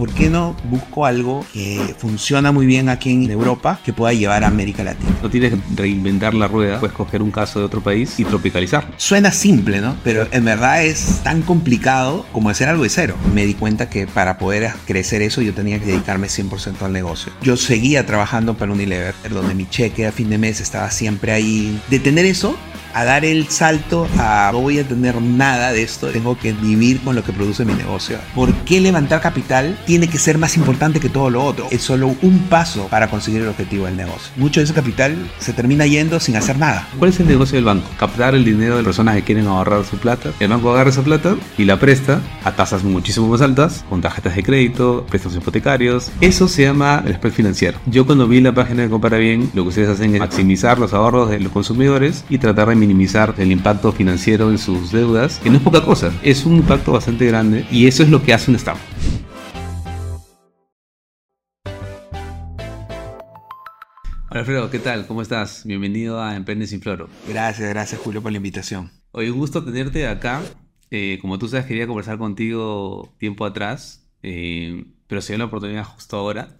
¿por qué no busco algo que funciona muy bien aquí en Europa que pueda llevar a América Latina? No tienes que reinventar la rueda, puedes coger un caso de otro país y tropicalizar. Suena simple, ¿no? Pero en verdad es tan complicado como hacer algo de cero. Me di cuenta que para poder crecer eso yo tenía que dedicarme 100% al negocio. Yo seguía trabajando para Unilever, donde mi cheque a fin de mes estaba siempre ahí. De tener eso, a dar el salto a no voy a tener nada de esto, tengo que vivir con lo que produce mi negocio. ¿Por qué levantar capital tiene que ser más importante que todo lo otro? Es solo un paso para conseguir el objetivo del negocio. Mucho de ese capital se termina yendo sin hacer nada. ¿Cuál es el negocio del banco? Captar el dinero de personas que quieren ahorrar su plata. El banco agarra esa plata y la presta a tasas muchísimo más altas, con tarjetas de crédito, préstamos hipotecarios. Eso se llama el spread financiero. Yo cuando vi la página de Compara Bien, lo que ustedes hacen es maximizar los ahorros de los consumidores y tratar de minimizar el impacto financiero en sus deudas, que no es poca cosa, es un impacto bastante grande y eso es lo que hace un startup. Hola Alfredo, ¿qué tal? ¿Cómo estás? Bienvenido a Emprende sin Floro. Gracias, gracias Julio por la invitación. Hoy un gusto tenerte acá. Eh, como tú sabes, quería conversar contigo tiempo atrás, eh, pero se dio la oportunidad justo ahora.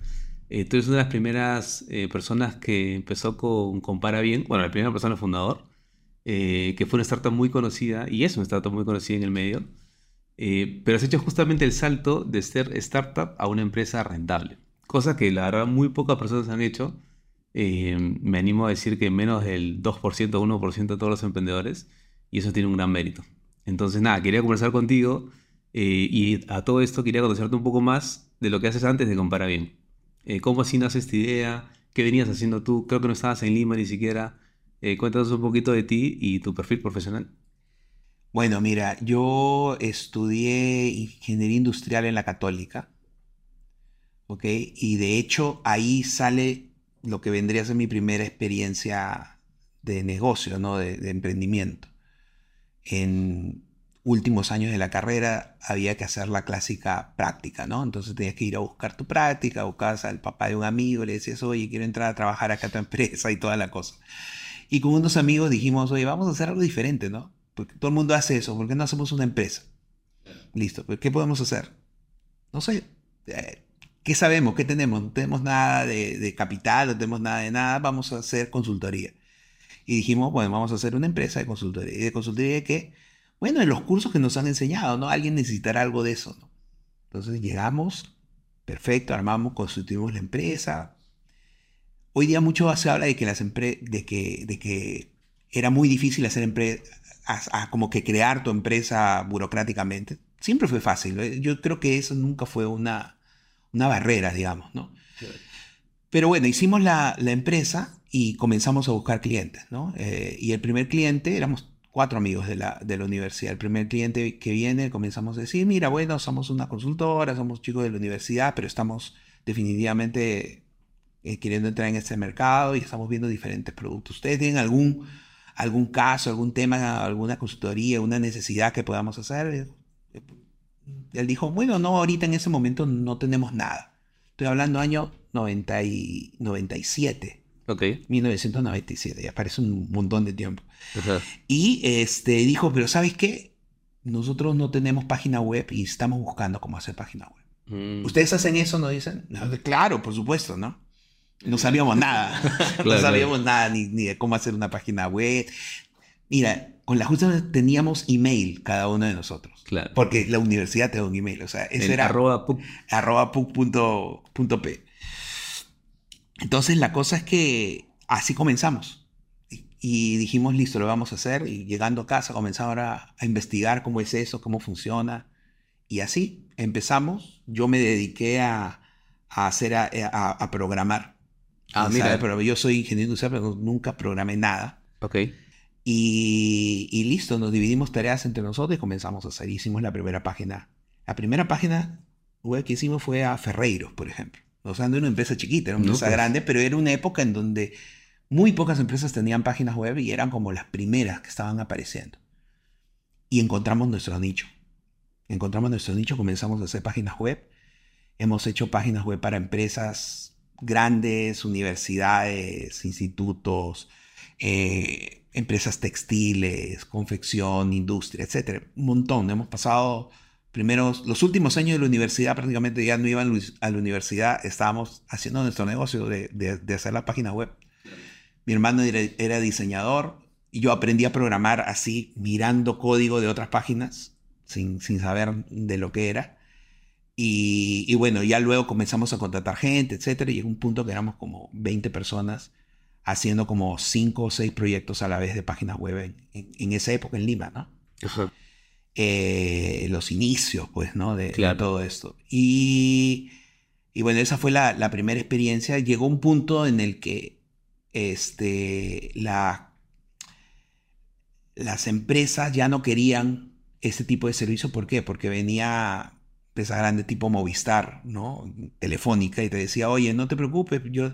Eh, tú eres una de las primeras personas que empezó con Compara Bien, bueno, la primera persona fundador, eh, que fue una startup muy conocida, y es una startup muy conocida en el medio, eh, pero has hecho justamente el salto de ser startup a una empresa rentable, cosa que la verdad muy pocas personas han hecho. Eh, me animo a decir que menos del 2% o 1% de todos los emprendedores, y eso tiene un gran mérito. Entonces, nada, quería conversar contigo y a todo esto quería conocerte un poco más de lo que haces antes de Compara Bien. ¿Cómo así nace esta idea? ¿Qué venías haciendo tú? Creo que no estabas en Lima ni siquiera. Eh, cuéntanos un poquito de ti y tu perfil profesional. Bueno, mira, yo estudié ingeniería industrial en la católica, ¿ok? Y de hecho ahí sale lo que vendría a ser mi primera experiencia de negocio, ¿no? De, de emprendimiento. En últimos años de la carrera había que hacer la clásica práctica, ¿no? Entonces tenías que ir a buscar tu práctica, buscabas al papá de un amigo, le decías, oye, quiero entrar a trabajar acá a tu empresa y toda la cosa. Y con unos amigos dijimos, oye, vamos a hacer algo diferente, ¿no? Porque todo el mundo hace eso, ¿por qué no hacemos una empresa? Listo, pues ¿qué podemos hacer? No sé, eh, ¿qué sabemos? ¿Qué tenemos? No tenemos nada de, capital, no tenemos nada de nada, vamos a hacer consultoría. Y dijimos, bueno, vamos a hacer una empresa de consultoría. ¿Y de consultoría de qué? Bueno, en los cursos que nos han enseñado, ¿no? Alguien necesitará algo de eso, ¿no? Entonces llegamos, perfecto, armamos, constituimos la empresa, Hoy día mucho se habla de que, las de que, de que era muy difícil hacer empresa, como que crear tu empresa burocráticamente. Siempre fue fácil. ¿eh? Yo creo que eso nunca fue una, una barrera, digamos, ¿no? Pero bueno, hicimos la, la, empresa y comenzamos a buscar clientes, ¿no? Eh, y el primer cliente, éramos cuatro amigos de la, de la universidad. El primer cliente que viene, comenzamos a decir, mira, bueno, somos una consultora, somos chicos de la universidad, pero estamos definitivamente eh, queriendo entrar en este mercado y estamos viendo diferentes productos. ¿Ustedes tienen algún, algún caso, algún tema, alguna consultoría, una necesidad que podamos hacer? Eh, él dijo, bueno, no, ahorita en ese momento no tenemos nada. Estoy hablando año 90 y 97. Ok. 1997, ya parece un montón de tiempo. Y este, dijo, pero ¿sabes qué? Nosotros no tenemos página web y estamos buscando cómo hacer página web. Mm. ¿Ustedes hacen eso? ¿No dicen? claro, por supuesto, ¿no? No sabíamos nada. no sabíamos nada ni, de cómo hacer una página web. Mira, con la justa teníamos email cada uno de nosotros. Claro. Porque la universidad te da un email. O sea, ese era arroba Entonces la cosa es que así comenzamos. Y dijimos, listo, lo vamos a hacer. Y llegando a casa comenzamos ahora a investigar cómo es eso, cómo funciona. Y así empezamos. Yo me dediqué a, hacer, a programar. Ah, mira. Pero yo soy ingeniero industrial, pero nunca programé nada. Ok. Y, y, listo, nos dividimos tareas entre nosotros y comenzamos a hacer. Hicimos la primera página. La primera página web que hicimos fue a Ferreiros, por ejemplo. O sea, no era una empresa chiquita, era una empresa pues. grande, pero era una época en donde muy pocas empresas tenían páginas web y eran como las primeras que estaban apareciendo. Y encontramos nuestro nicho. Encontramos nuestro nicho, comenzamos a hacer páginas web. Hemos hecho páginas web para empresas grandes universidades, institutos, eh, empresas textiles, confección, industria, etc. Un montón. Hemos pasado primeros, los últimos años de la universidad prácticamente ya no iban a la universidad, estábamos haciendo nuestro negocio de, de, hacer la página web. Mi hermano era, diseñador y yo aprendí a programar así, mirando código de otras páginas, sin, sin saber de lo que era. Y, y, bueno, ya luego comenzamos a contratar gente, etcétera, y llegó un punto que éramos como 20 personas haciendo como 5 o 6 proyectos a la vez de páginas web en, en, esa época en Lima, ¿no? Ajá. Eh, los inicios, pues, ¿no? De, todo esto. Y, y, bueno, esa fue la, la, primera experiencia. Llegó un punto en el que este, la, las empresas ya no querían ese tipo de servicio. ¿Por qué? Porque venía empresa grande tipo Movistar, ¿no? Telefónica, y te decía, oye, no te preocupes, yo,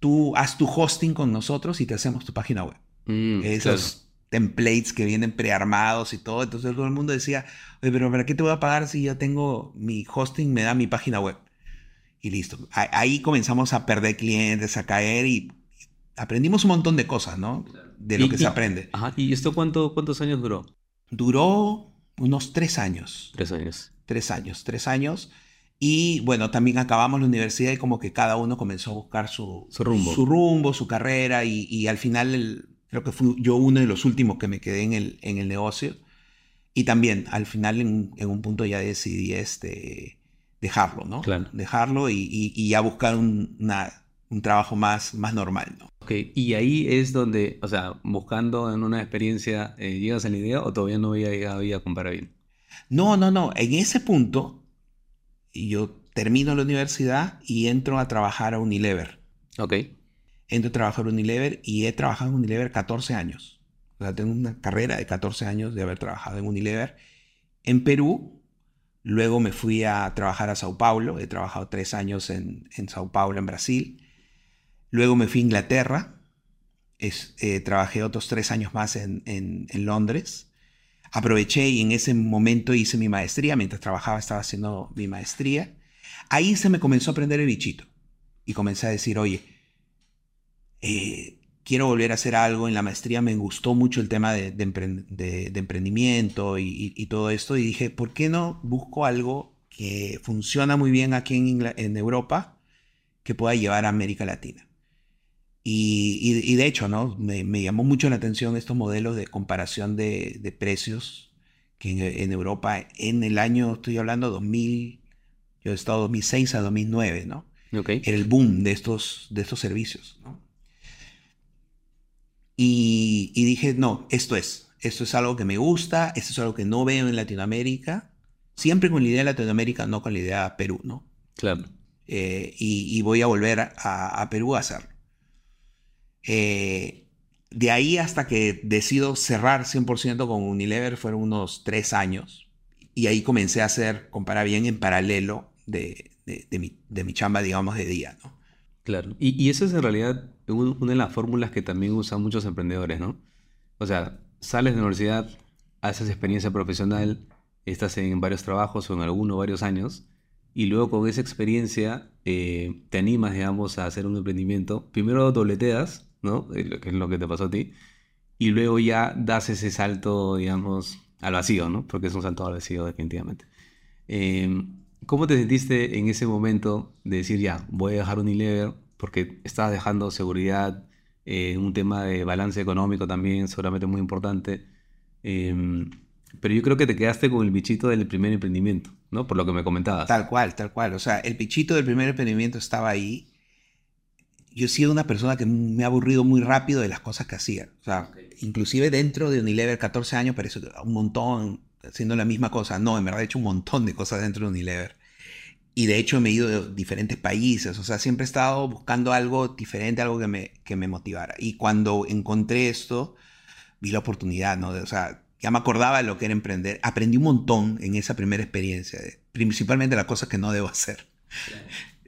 tú haz tu hosting con nosotros y te hacemos tu página web. Mm, Esos templates que vienen prearmados y todo. Entonces todo el mundo decía, oye, pero ¿para qué te voy a pagar si ya tengo mi hosting, me da mi página web? Y listo. Ahí comenzamos a perder clientes, a caer y aprendimos un montón de cosas, ¿no? De lo que se aprende. Ajá. ¿Y esto cuánto, cuántos años duró? Duró unos tres años. Tres años. Tres años, tres años. Y bueno, también acabamos la universidad y como que cada uno comenzó a buscar su, su rumbo, su, rumbo, su carrera y, y al final el, Creo que fui yo uno de los últimos que me quedé en el, en el negocio. Y también, al final, en, un punto ya decidí este, dejarlo, ¿no? Claro. Dejarlo y, y, ya buscar un, un trabajo más, más normal, ¿no? Ok, y ahí es donde, o sea, buscando en una experiencia, eh, ¿llegas a la idea o todavía no había llegado a comprar bien? No, no, no. En ese punto, yo termino la universidad y entro a trabajar a Unilever. Ok entro a trabajar en Unilever y he trabajado en Unilever 14 años. O sea, tengo una carrera de 14 años de haber trabajado en Unilever. En Perú, luego me fui a trabajar a Sao Paulo, he trabajado tres años en, en Sao Paulo, en Brasil. Luego me fui a Inglaterra, eh, trabajé otros tres años más en, Londres. Aproveché y en ese momento hice mi maestría, mientras trabajaba estaba haciendo mi maestría. Ahí se me comenzó a aprender el bichito y comencé a decir, oye, eh, quiero volver a hacer algo. En la maestría me gustó mucho el tema de, emprendimiento y, todo esto. Y dije, ¿por qué no busco algo que funciona muy bien aquí en, Europa que pueda llevar a América Latina? Y, de hecho, ¿no? Me, llamó mucho la atención estos modelos de comparación de, precios que en, Europa, en el año, estoy hablando 2000, yo he estado 2006 a 2009, ¿no? Okay. Era el boom de estos, de estos servicios, ¿no? Y, dije, no, esto es, esto es algo que me gusta, esto es algo que no veo en Latinoamérica, siempre con la idea de Latinoamérica, no con la idea de Perú, ¿no? Claro. Eh, y, voy a volver a, Perú a hacerlo. Eh, de ahí hasta que decido cerrar 100% con Unilever fueron unos tres años. Y ahí comencé a hacer, comparar bien, en paralelo de, mi, de mi chamba, digamos, de día. Claro. Y, y eso es en realidad una de las fórmulas que también usan muchos emprendedores, ¿no? O sea, sales de la universidad, haces experiencia profesional, estás en varios trabajos o en alguno varios años, y luego con esa experiencia eh, te animas, digamos, a hacer un emprendimiento. Primero dobleteas, ¿no? Eh, que es lo que te pasó a ti, y luego ya das ese salto, digamos, al vacío, ¿no? Porque es un salto al vacío definitivamente. Em, ¿Cómo te sentiste en ese momento de decir, ya, voy a dejar Unilever, porque estás dejando seguridad, eh, un tema de balance económico también, seguramente muy importante. Em, pero yo creo que te quedaste con el bichito del primer emprendimiento, ¿no? Por lo que me comentabas. Tal cual, tal cual. O sea, el bichito del primer emprendimiento estaba ahí. Yo he sido una persona que me ha aburrido muy rápido de las cosas que hacía. O sea, inclusive dentro de Unilever, 14 años, parece un montón haciendo la misma cosa. No, en verdad he hecho un montón de cosas dentro de Unilever. Y de hecho me he ido de diferentes países, o sea, siempre he estado buscando algo diferente, algo que me, que me motivara. Y cuando encontré esto, vi la oportunidad, ¿no? o sea, ya me acordaba de lo que era emprender. Aprendí un montón en esa primera experiencia, principalmente las cosas que no debo hacer.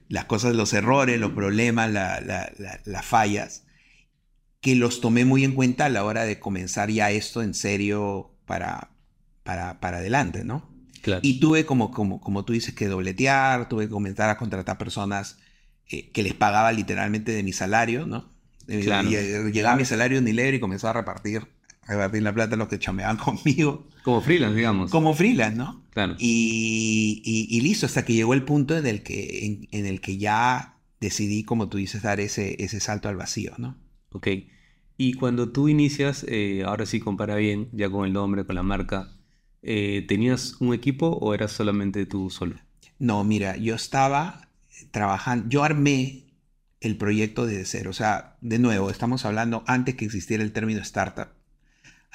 Las cosas, los errores, los problemas, las fallas, que los tomé muy en cuenta a la hora de comenzar ya esto en serio para, para, para adelante, ¿no? Y tuve como, como, como tú dices que dobletear, tuve que comenzar a contratar personas eh, que les pagaba literalmente de mi salario, ¿no? Eh, llegaba mi salario en Unilever y comenzó a repartir repartir la plata a los que chambeaban conmigo. Como freelance, digamos. Como freelance, ¿no? Claro. Y, y- y listo, hasta que llegó el punto en el que, en, en el que ya decidí, como tú dices, dar ese, ese salto al vacío, ¿no? Ok. Y cuando tú inicias, eh, ahora sí compara bien, ya con el nombre, con la marca, eh, ¿tenías un equipo o eras solamente tú solo? No, mira, yo estaba trabajando, yo armé el proyecto desde cero. O sea, de nuevo, estamos hablando antes que existiera el término startup,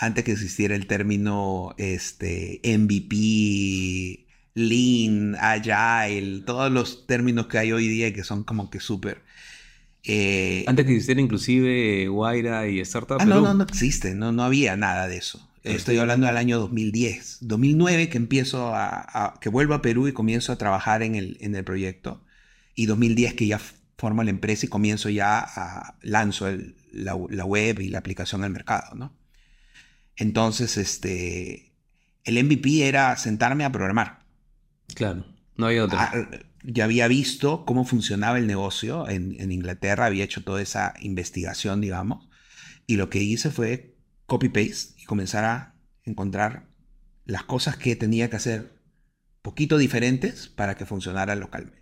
antes que existiera el término este, MVP, Lean, Agile, todos los términos que hay hoy día que son como que súper... eh, Antes que existiera inclusive Guaira y Startup Ah, no, Perú. no, no existe, no, no había nada de eso. Estoy hablando del año 2010. 2009 que empiezo a, a- que vuelvo a Perú y comienzo a trabajar en el, en el proyecto. Y 2010 que ya formo la empresa y comienzo ya a lanzo el- la, la web y la aplicación al mercado, ¿no? Entonces, este, el MVP era sentarme a programar. Claro, no había otra. Ah, ya había visto cómo funcionaba el negocio en, en Inglaterra, había hecho toda esa investigación, digamos, y lo que hice fue copy-paste y comenzar a encontrar las cosas que tenía que hacer poquito diferentes para que funcionara localmente.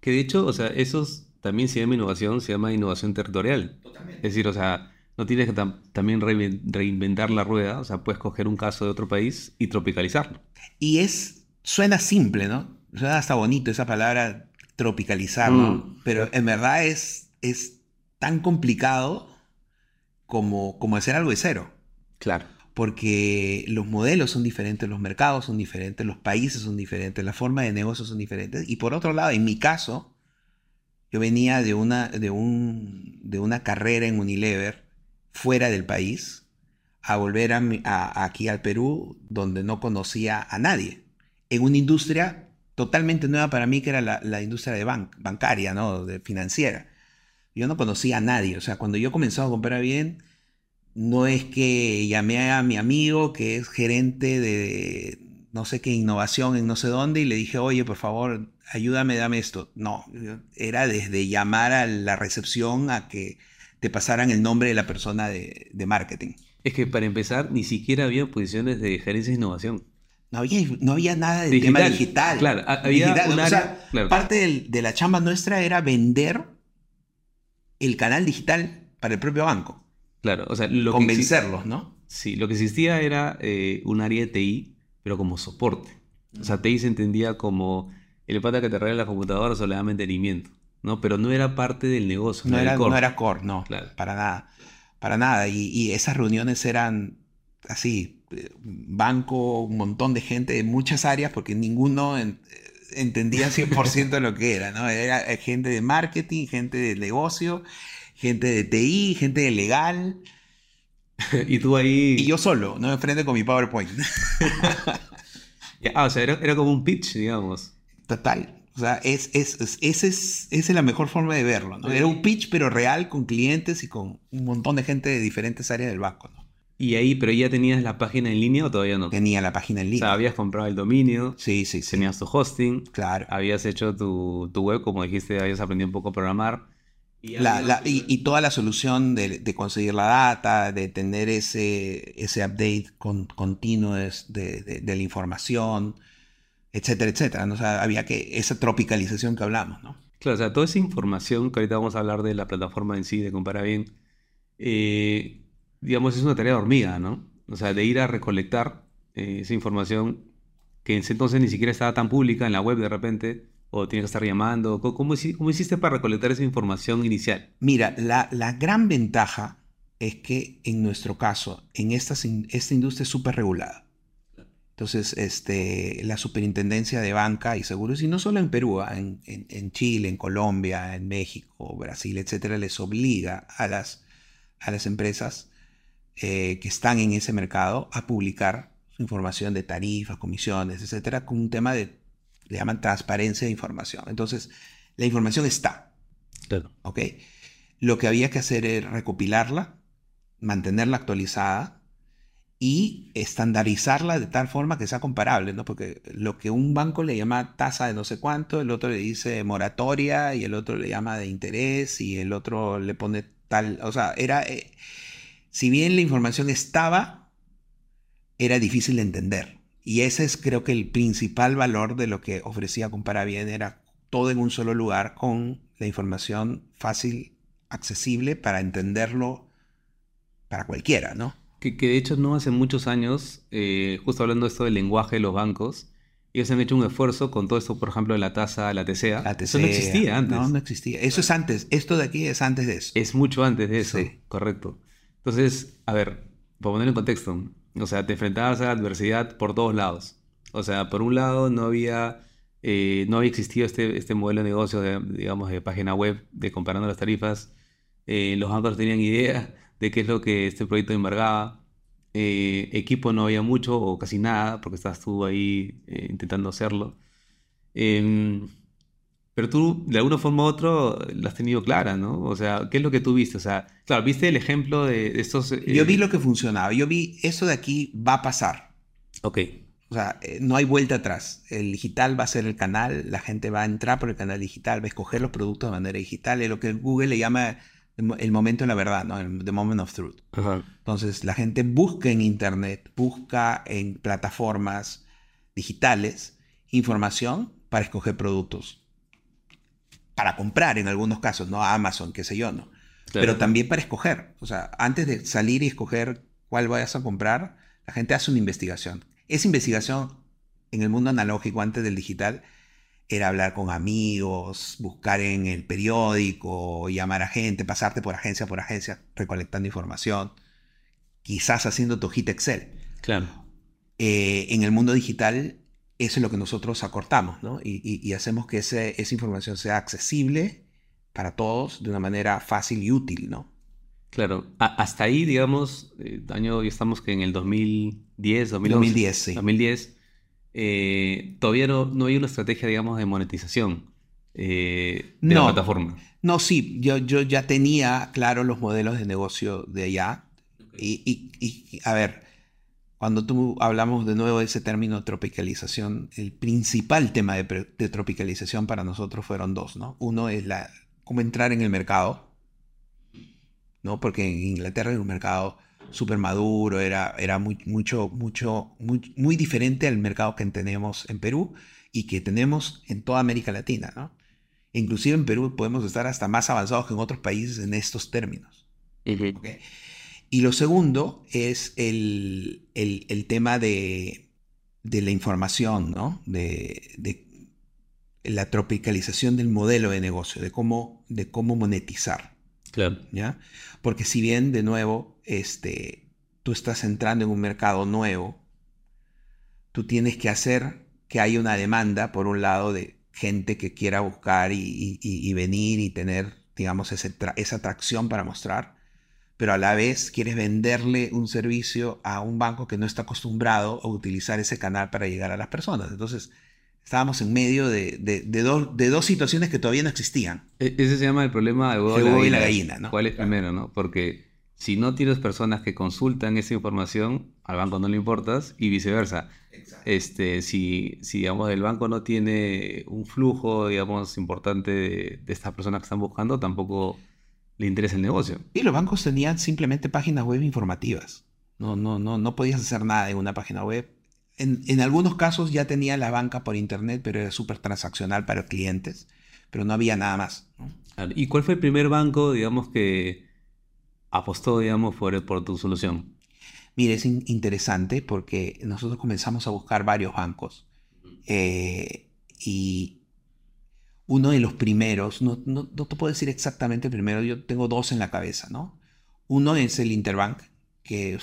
Que de hecho, o sea, eso es- también se llama innovación, se llama innovación territorial. Es decir, o sea, no tienes que tam- también rein- reinventar la rueda, o sea, puedes coger un caso de otro país y tropicalizarlo. Y es, suena simple, ¿no? Suena hasta bonito esa palabra tropicalizar, ¿no? Mm. Pero en verdad es, es tan complicado como, como hacer algo de cero. Claro. porque los modelos son diferentes, los mercados son diferentes, los países son diferentes, la forma de negocio son diferentes. Y por otro lado, en mi caso, yo venía de una, de un, de una carrera en Unilever fuera del país a volver a a- aquí al Perú donde no conocía a nadie, en una industria totalmente nueva para mí que era la, industria de ban- bancaria, ¿no? de financiera. Yo no conocía a nadie, o sea, cuando yo comencé a comprar bien, no es que llamé a mi amigo que es gerente de no sé qué innovación en no sé dónde y le dije, oye, por favor, ayúdame, dame esto. No, era desde llamar a la recepción a que te pasaran el nombre de la persona de, de marketing. Es que para empezar, ni siquiera había posiciones de gerencia de innovación. No había, no había nada de Digital, tema digital. claro, ha- había Digital, un o área- sea, claro. parte de la chamba nuestra era vender el canal digital para el propio banco. Claro, o sea, lo que convencerlos, ¿no? Sí, lo que existía era eh, un área de TI, pero como soporte. O sea, TI se entendía como el pata que te arregla la computadora o le da mantenimiento, ¿no? Pero no era parte del negocio, No era, core. no era core, no, Claro. para nada, para nada. Y, y esas reuniones eran así, eh, banco, un montón de gente de muchas áreas, porque ninguno en- entendía 100% lo que era, ¿no? Era eh, gente de marketing, gente de negocio, gente de TI, gente de legal, y tú ahí... y yo solo, ¿no? Enfrente con mi PowerPoint. Ah, o sea, era, era como un pitch, digamos. Total. O sea, es, es, es- ese es, esa es la mejor forma de verlo, ¿no? Era un pitch, pero real, con clientes y con un montón de gente de diferentes áreas del banco, ¿no? Y ahí, pero ya tenías la página en línea o todavía no? Tenía la página en O línea. sea, habías comprado el dominio, Sí, sí, sí. tenías tu hosting, Claro. habías hecho tu, tu web, como dijiste, habías aprendido un poco a programar. Y La- había- la- y, y toda la solución de, de conseguir la data, de tener ese, ese update con, continuo de- de la información, etcétera, etcétera. ¿no? O sea, había que, esa tropicalización que hablamos, ¿no? Claro, o sea, toda esa información, que ahorita vamos a hablar de la plataforma en sí, de Compara Bien, eh, digamos, es una tarea de hormiga, ¿no? O sea, de ir a recolectar eh, esa información que en ese entonces ni siquiera estaba tan pública en la web de repente, o tienes que estar llamando. ¿Cómo, cómo cómo hiciste para recolectar esa información inicial? Mira, la, la gran ventaja es que en nuestro caso, en esta, esta industria es súper regulada. Entonces, este, la superintendencia de banca y seguros, y no solo en Perú, ah, en, en- en Chile, en Colombia, en México, Brasil, etcétera, les obliga a las, a las empresas eh, que están en ese mercado a publicar su información de tarifas, comisiones, etcétera, con un tema de, le llaman transparencia de información. Entonces, la información está. Claro. ¿ok? Lo que había que hacer era recopilarla, mantenerla actualizada y estandarizarla de tal forma que sea comparable, ¿no? Porque lo que un banco le llama tasa de no sé cuánto, el otro le dice moratoria y el otro le llama de interés y el otro le pone tal, o sea, era... eh, si bien la información estaba, era difícil de entender. Y ese es creo que el principal valor de lo que ofrecía Compara Bien, era todo en un solo lugar con la información fácil, accesible para entenderlo para cualquiera, ¿no? Que, de hecho no hace muchos años, eh, justo hablando de esto del lenguaje de los bancos, ellos han hecho un esfuerzo con todo esto, por ejemplo, de la tasa, la TCA. La TCA. Eso no existía antes. No, no existía. Eso es antes. Esto de aquí es antes de eso. Es mucho antes de eso. Sí. Correcto. Entonces, a ver, para poner en contexto, o sea, te enfrentabas a la adversidad por todos lados. O sea, por un lado no había, eh, no había existido este, este modelo de negocio, de, digamos, de página web, de comparando las tarifas. Eh, los bancos tenían idea de qué es lo que este proyecto embargaba. Eh, equipo no había mucho o casi nada, porque estabas tú ahí eh, intentando hacerlo. Em, pero tú, de alguna forma u otra, la has tenido clara, ¿no? O sea, ¿qué es lo que tú viste? O sea, claro, viste el ejemplo de, estos... Eh, yo vi lo que funcionaba. Yo vi, eso de aquí va a pasar. Ok. O sea, no hay vuelta atrás. El digital va a ser el canal, la gente va a entrar por el canal digital, va a escoger los productos de manera digital. Es lo que Google le llama el momento de la verdad, ¿no? El the moment of truth. Entonces, la gente busca en Internet, busca en plataformas digitales información para escoger productos. Para comprar en algunos casos, no Amazon, qué sé yo, ¿no? Pero también para escoger. O sea, antes de salir y escoger cuál vayas a comprar, la gente hace una investigación. Esa investigación en el mundo analógico antes del digital era hablar con amigos, buscar en el periódico, llamar a gente, pasarte por agencia por agencia recolectando información, quizás haciendo tu hojita Excel. Claro. Eh, en el mundo digital, eso es lo que nosotros acortamos, ¿no? Y, hacemos que esa información sea accesible para todos de una manera fácil y útil, ¿no? Claro, hasta ahí, digamos, eh, año, estamos que en el 2010, 2011, 2010, sí. 2010 eh, todavía no, hay una estrategia, digamos, de monetización eh, de la plataforma. No, sí, yo, yo ya tenía claro los modelos de negocio de allá. Y, a ver, cuando tú hablamos de nuevo de ese término tropicalización, el principal tema de, tropicalización para nosotros fueron dos, ¿no? Uno es la, cómo entrar en el mercado, ¿no? Porque en Inglaterra hay un mercado súper maduro, era, era muy, mucho, mucho, muy, muy diferente al mercado que tenemos en Perú y que tenemos en toda América Latina, ¿no? Inclusive en Perú podemos estar hasta más avanzados que en otros países en estos términos. Y lo segundo es el, el, tema de, de, la información, ¿no? De, de, la tropicalización del modelo de negocio, de cómo, de cómo monetizar. Claro. ¿Ya? Porque si bien, de nuevo, este, tú estás entrando en un mercado nuevo, tú tienes que hacer que haya una demanda, por un lado, de gente que quiera buscar y, venir y tener, digamos, esa atracción para mostrar, pero a la vez quieres venderle un servicio a un banco que no está acostumbrado a utilizar ese canal para llegar a las personas. Entonces, estábamos en medio de, de, dos situaciones que todavía no existían. E, ese se llama el problema de huevo, y la gallina, ¿no? ¿Cuál es primero, no? Porque si no tienes personas que consultan esa información, al banco no le importas y viceversa. Este, si, si digamos, el banco no tiene un flujo, digamos, importante de, estas personas que están buscando, tampoco le interesa el negocio. Y los bancos tenían simplemente páginas web informativas. No, no, no, no podías hacer nada en una página web. En, en algunos casos ya tenía la banca por internet, pero era súper transaccional para clientes, pero no había nada más. ¿Y cuál fue el primer banco, digamos, que, apostó, digamos, por, por tu solución? Mire, es interesante porque nosotros comenzamos a buscar varios bancos eh, y uno de los primeros, no, no, te puedo decir exactamente el primero, yo tengo dos en la cabeza, ¿no? Uno es el Interbank, que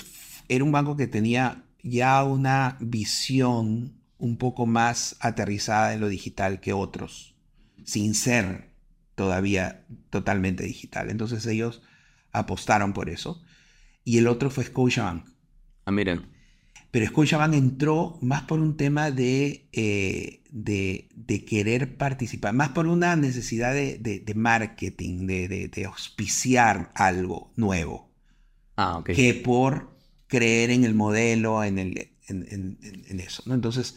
era un banco que tenía ya una visión un poco más aterrizada en lo digital que otros, sin ser todavía totalmente digital. Entonces ellos apostaron por eso. Y el otro fue Scotiabank. Ah, miren. Pero Scotiabank entró más por un tema de, eh, de, querer participar, más por una necesidad de, marketing, de, auspiciar algo nuevo. Ah, Que por creer en el modelo, en, el, en, eso. ¿no? Entonces,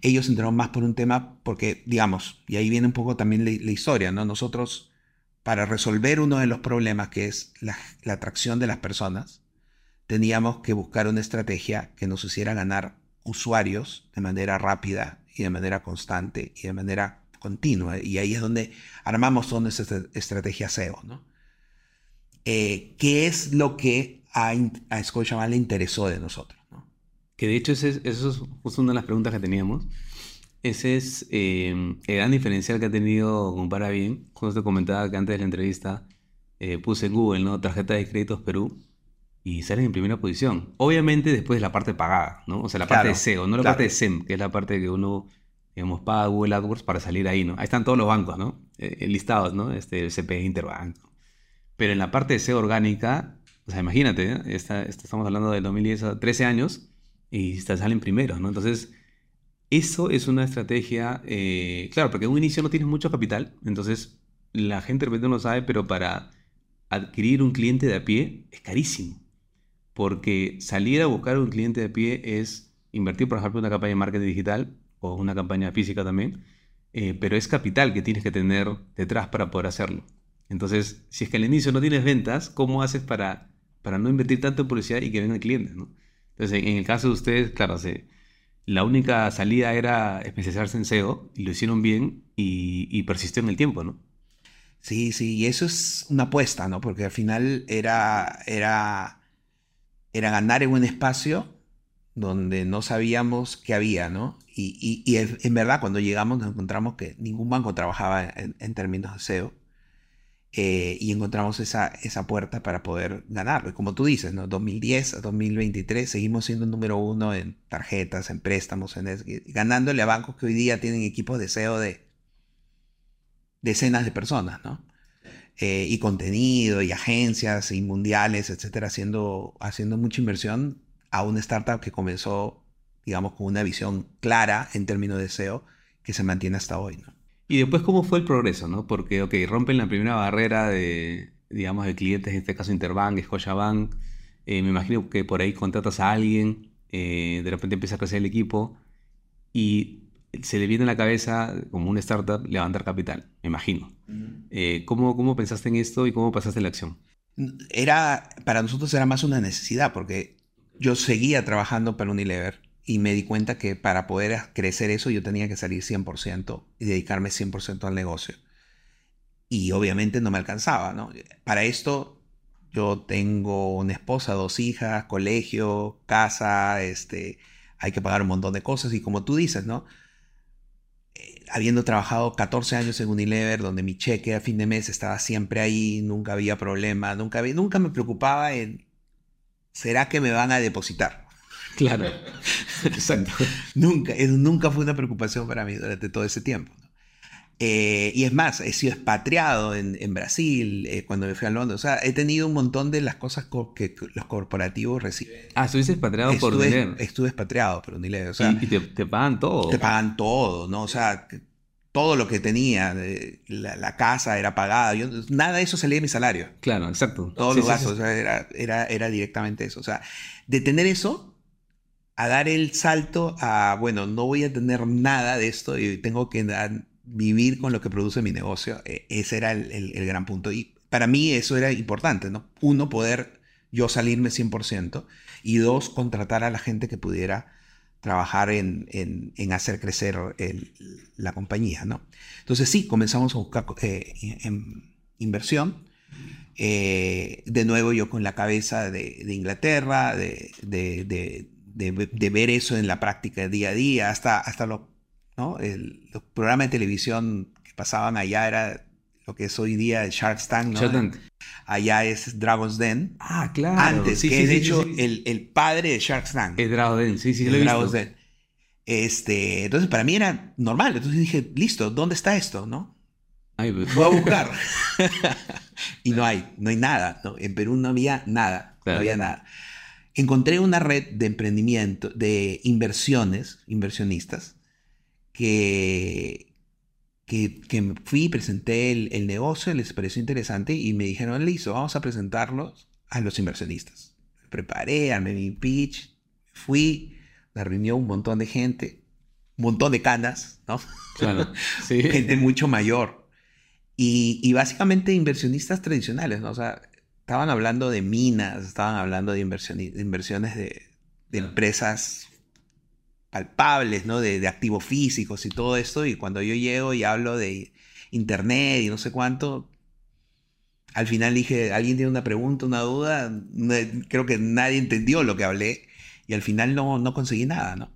ellos entraron más por un tema, porque, digamos, y ahí viene un poco también la, historia, ¿no? Nosotros para resolver uno de los problemas que es la, atracción de las personas, teníamos que buscar una estrategia que nos hiciera ganar usuarios de manera rápida y de manera constante y de manera continua. Y ahí es donde armamos toda nuestra estrategia SEO. ¿no? Eh, ¿Qué es lo que a, a Scotiabank le interesó de nosotros? ¿no? Que de hecho eso es justo una de las preguntas que teníamos. Ese es eh, el gran diferencial que ha tenido con Parabien. Justo te comentaba que antes de la entrevista eh, puse en Google, ¿no? Tarjeta de créditos Perú y salen en primera posición. Obviamente después de la parte pagada, ¿no? O sea, la parte de SEO, no la parte de SEM, que es la parte que uno, digamos, paga Google AdWords para salir ahí, ¿no? Ahí están todos los bancos, ¿no? Eh, listados, ¿no? Este, CP, Interbank. Pero en la parte de SEO orgánica, o sea, imagínate, ¿eh? estamos hablando del 2010 13 años y salen primeros, ¿no? Entonces, eso es una estrategia, eh, claro, porque en un inicio no tienes mucho capital, entonces la gente de repente no lo sabe, pero para adquirir un cliente de a pie es carísimo porque salir a buscar un cliente de pie es invertir, por ejemplo, en una campaña de marketing digital o una campaña física también, eh, pero es capital que tienes que tener detrás para poder hacerlo. Entonces, si es que al inicio no tienes ventas, ¿cómo haces para, para no invertir tanto en publicidad y que venga el cliente? Entonces, en el caso de ustedes, claro, la única salida era especializarse en SEO y lo hicieron bien y, y persistió en el tiempo, ¿no? Sí, sí, y eso es una apuesta, ¿no? Porque al final era, era era ganar en un espacio donde no sabíamos qué había, ¿no? Y, en verdad cuando llegamos nos encontramos que ningún banco trabajaba en, términos de SEO eh, y encontramos esa, esa puerta para poder ganarlo. Y como tú dices, ¿no? 2010 a 2023 seguimos siendo número uno en tarjetas, en préstamos, en ganándole a bancos que hoy día tienen equipos de SEO de decenas de personas, ¿no? Eh, y contenido y agencias y mundiales, etcétera, haciendo, haciendo mucha inversión a una startup que comenzó, digamos, con una visión clara en términos de SEO que se mantiene hasta hoy. ¿no? Y después, ¿cómo fue el progreso? ¿no? Porque, ok, rompen la primera barrera de, digamos, de clientes, en este caso Interbank, Scotiabank. Eh, me imagino que por ahí contratas a alguien, eh, de repente empieza a crecer el equipo y se le viene a la cabeza, como una startup, levantar capital, me imagino. Eh, ¿cómo, ¿Cómo pensaste en esto y cómo pasaste la acción? Era, para nosotros era más una necesidad, porque yo seguía trabajando para Unilever y me di cuenta que para poder crecer eso yo tenía que salir 100% y dedicarme 100% al negocio. Y obviamente no me alcanzaba, ¿no? Para esto yo tengo una esposa, dos hijas, colegio, casa, este, hay que pagar un montón de cosas y como tú dices, ¿no? habiendo trabajado 14 años en Unilever, donde mi cheque a fin de mes estaba siempre ahí, nunca había problema, nunca, nunca me preocupaba en, ¿será que me van a depositar? Claro, exacto. nunca, nunca fue una preocupación para mí durante todo ese tiempo. Eh, y es más, he sido expatriado en, Brasil eh, cuando me fui a Londres. O sea, he tenido un montón de las cosas que los corporativos reciben. Ah, estuviste expatriado por Unilever. Estuve expatriado por Unilever. O sea, y, te, pagan todo. Te pagan todo, ¿no? O sea, todo lo que tenía, la, casa era pagada. Yo, nada de eso salía de mi salario. Claro, exacto. Todos los gastos, O sea, era, era, era directamente eso. O sea, de tener eso a dar el salto a, bueno, no voy a tener nada de esto y tengo que vivir con lo que produce mi negocio. E, ese era el, gran punto. Y para mí eso era importante, ¿no? Uno, poder yo salirme 100% y dos, contratar a la gente que pudiera trabajar en, hacer crecer la compañía, ¿no? Entonces sí, comenzamos a buscar eh, inversión. Eh, de nuevo yo con la cabeza de, Inglaterra, de, ver eso en la práctica día a día, hasta, hasta lo ¿no? El, los programas de televisión que pasaban allá era lo que es hoy día Shark Tank, ¿no? Allá es Dragon's Den. Ah, claro. Antes, que es de hecho el, el, padre de Shark Tank. Es Dragon's Den, sí, sí, lo he Dragon's Den. Este, entonces para mí era normal. Entonces dije, listo, ¿dónde está esto? ¿No? Pues. Voy a buscar. y no hay, no hay nada. ¿no? En Perú no había nada. No había nada. Encontré una red de emprendimiento, de inversiones, inversionistas, que, que, fui, presenté el, negocio, les pareció interesante y me dijeron, listo, vamos a presentarlos a los inversionistas. preparé, armé mi pitch, fui, la reunió un montón de gente, un montón de canas, ¿no? Claro, gente mucho mayor. Y, y, básicamente inversionistas tradicionales, ¿no? O sea, estaban hablando de minas, estaban hablando de, inversiones de, empresas palpables, ¿no? De, de, activos físicos y todo esto. Y cuando yo llego y hablo de internet y no sé cuánto, al final dije, ¿alguien tiene una pregunta, una duda? creo que nadie entendió lo que hablé y al final no, no conseguí nada, ¿no?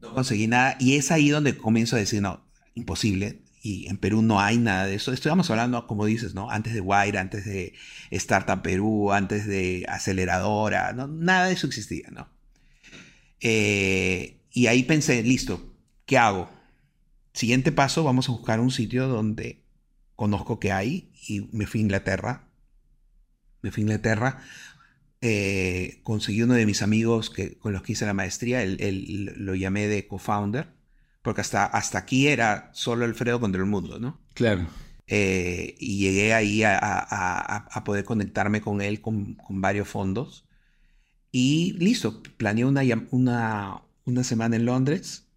No conseguí nada y es ahí donde comienzo a decir, no, imposible. Y en Perú no hay nada de eso. Estamos hablando, como dices, ¿no? Antes de Wire, antes de Startup Perú, antes de Aceleradora, ¿no? Nada de eso existía, ¿no? Eh, y ahí pensé, listo, ¿qué hago? Siguiente paso, vamos a buscar un sitio donde conozco que hay y me fui a Inglaterra. Me fui a Inglaterra, eh, conseguí uno de mis amigos que, con los que hice la maestría, él, lo llamé de co-founder, porque hasta, hasta aquí era solo Alfredo contra el mundo, ¿no? Claro. Eh, y llegué ahí a, poder conectarme con él con, varios fondos. Y listo, planeé una, una, una semana en Londres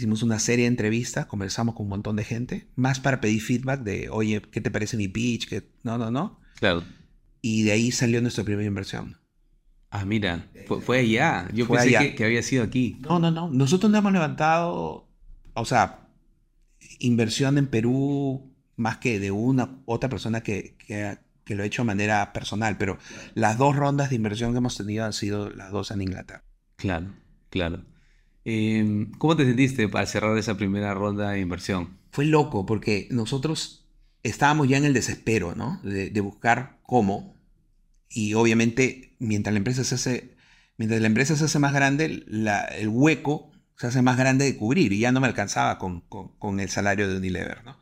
Hicimos una serie de entrevistas, conversamos con un montón de gente, más para pedir feedback de, oye, ¿qué te parece mi pitch? que No, no, no. Claro. Y de ahí salió nuestra primera inversión. Ah, mira, fue, allá. Yo pensé Que, había sido aquí. No, no, no. Nosotros no hemos levantado, o sea, inversión en Perú más que de una otra persona que, que, que lo ha hecho de manera personal, pero las dos rondas de inversión que hemos tenido han sido las dos en Inglaterra. Claro, claro. Em, ¿Cómo te sentiste para cerrar esa primera ronda de inversión? Fue loco porque nosotros estábamos ya en el desespero, ¿no? De, buscar cómo. Y obviamente, mientras la empresa se hace, mientras la empresa se hace más grande, el hueco se hace más grande de cubrir. Y ya no me alcanzaba con, el salario de Unilever, ¿no?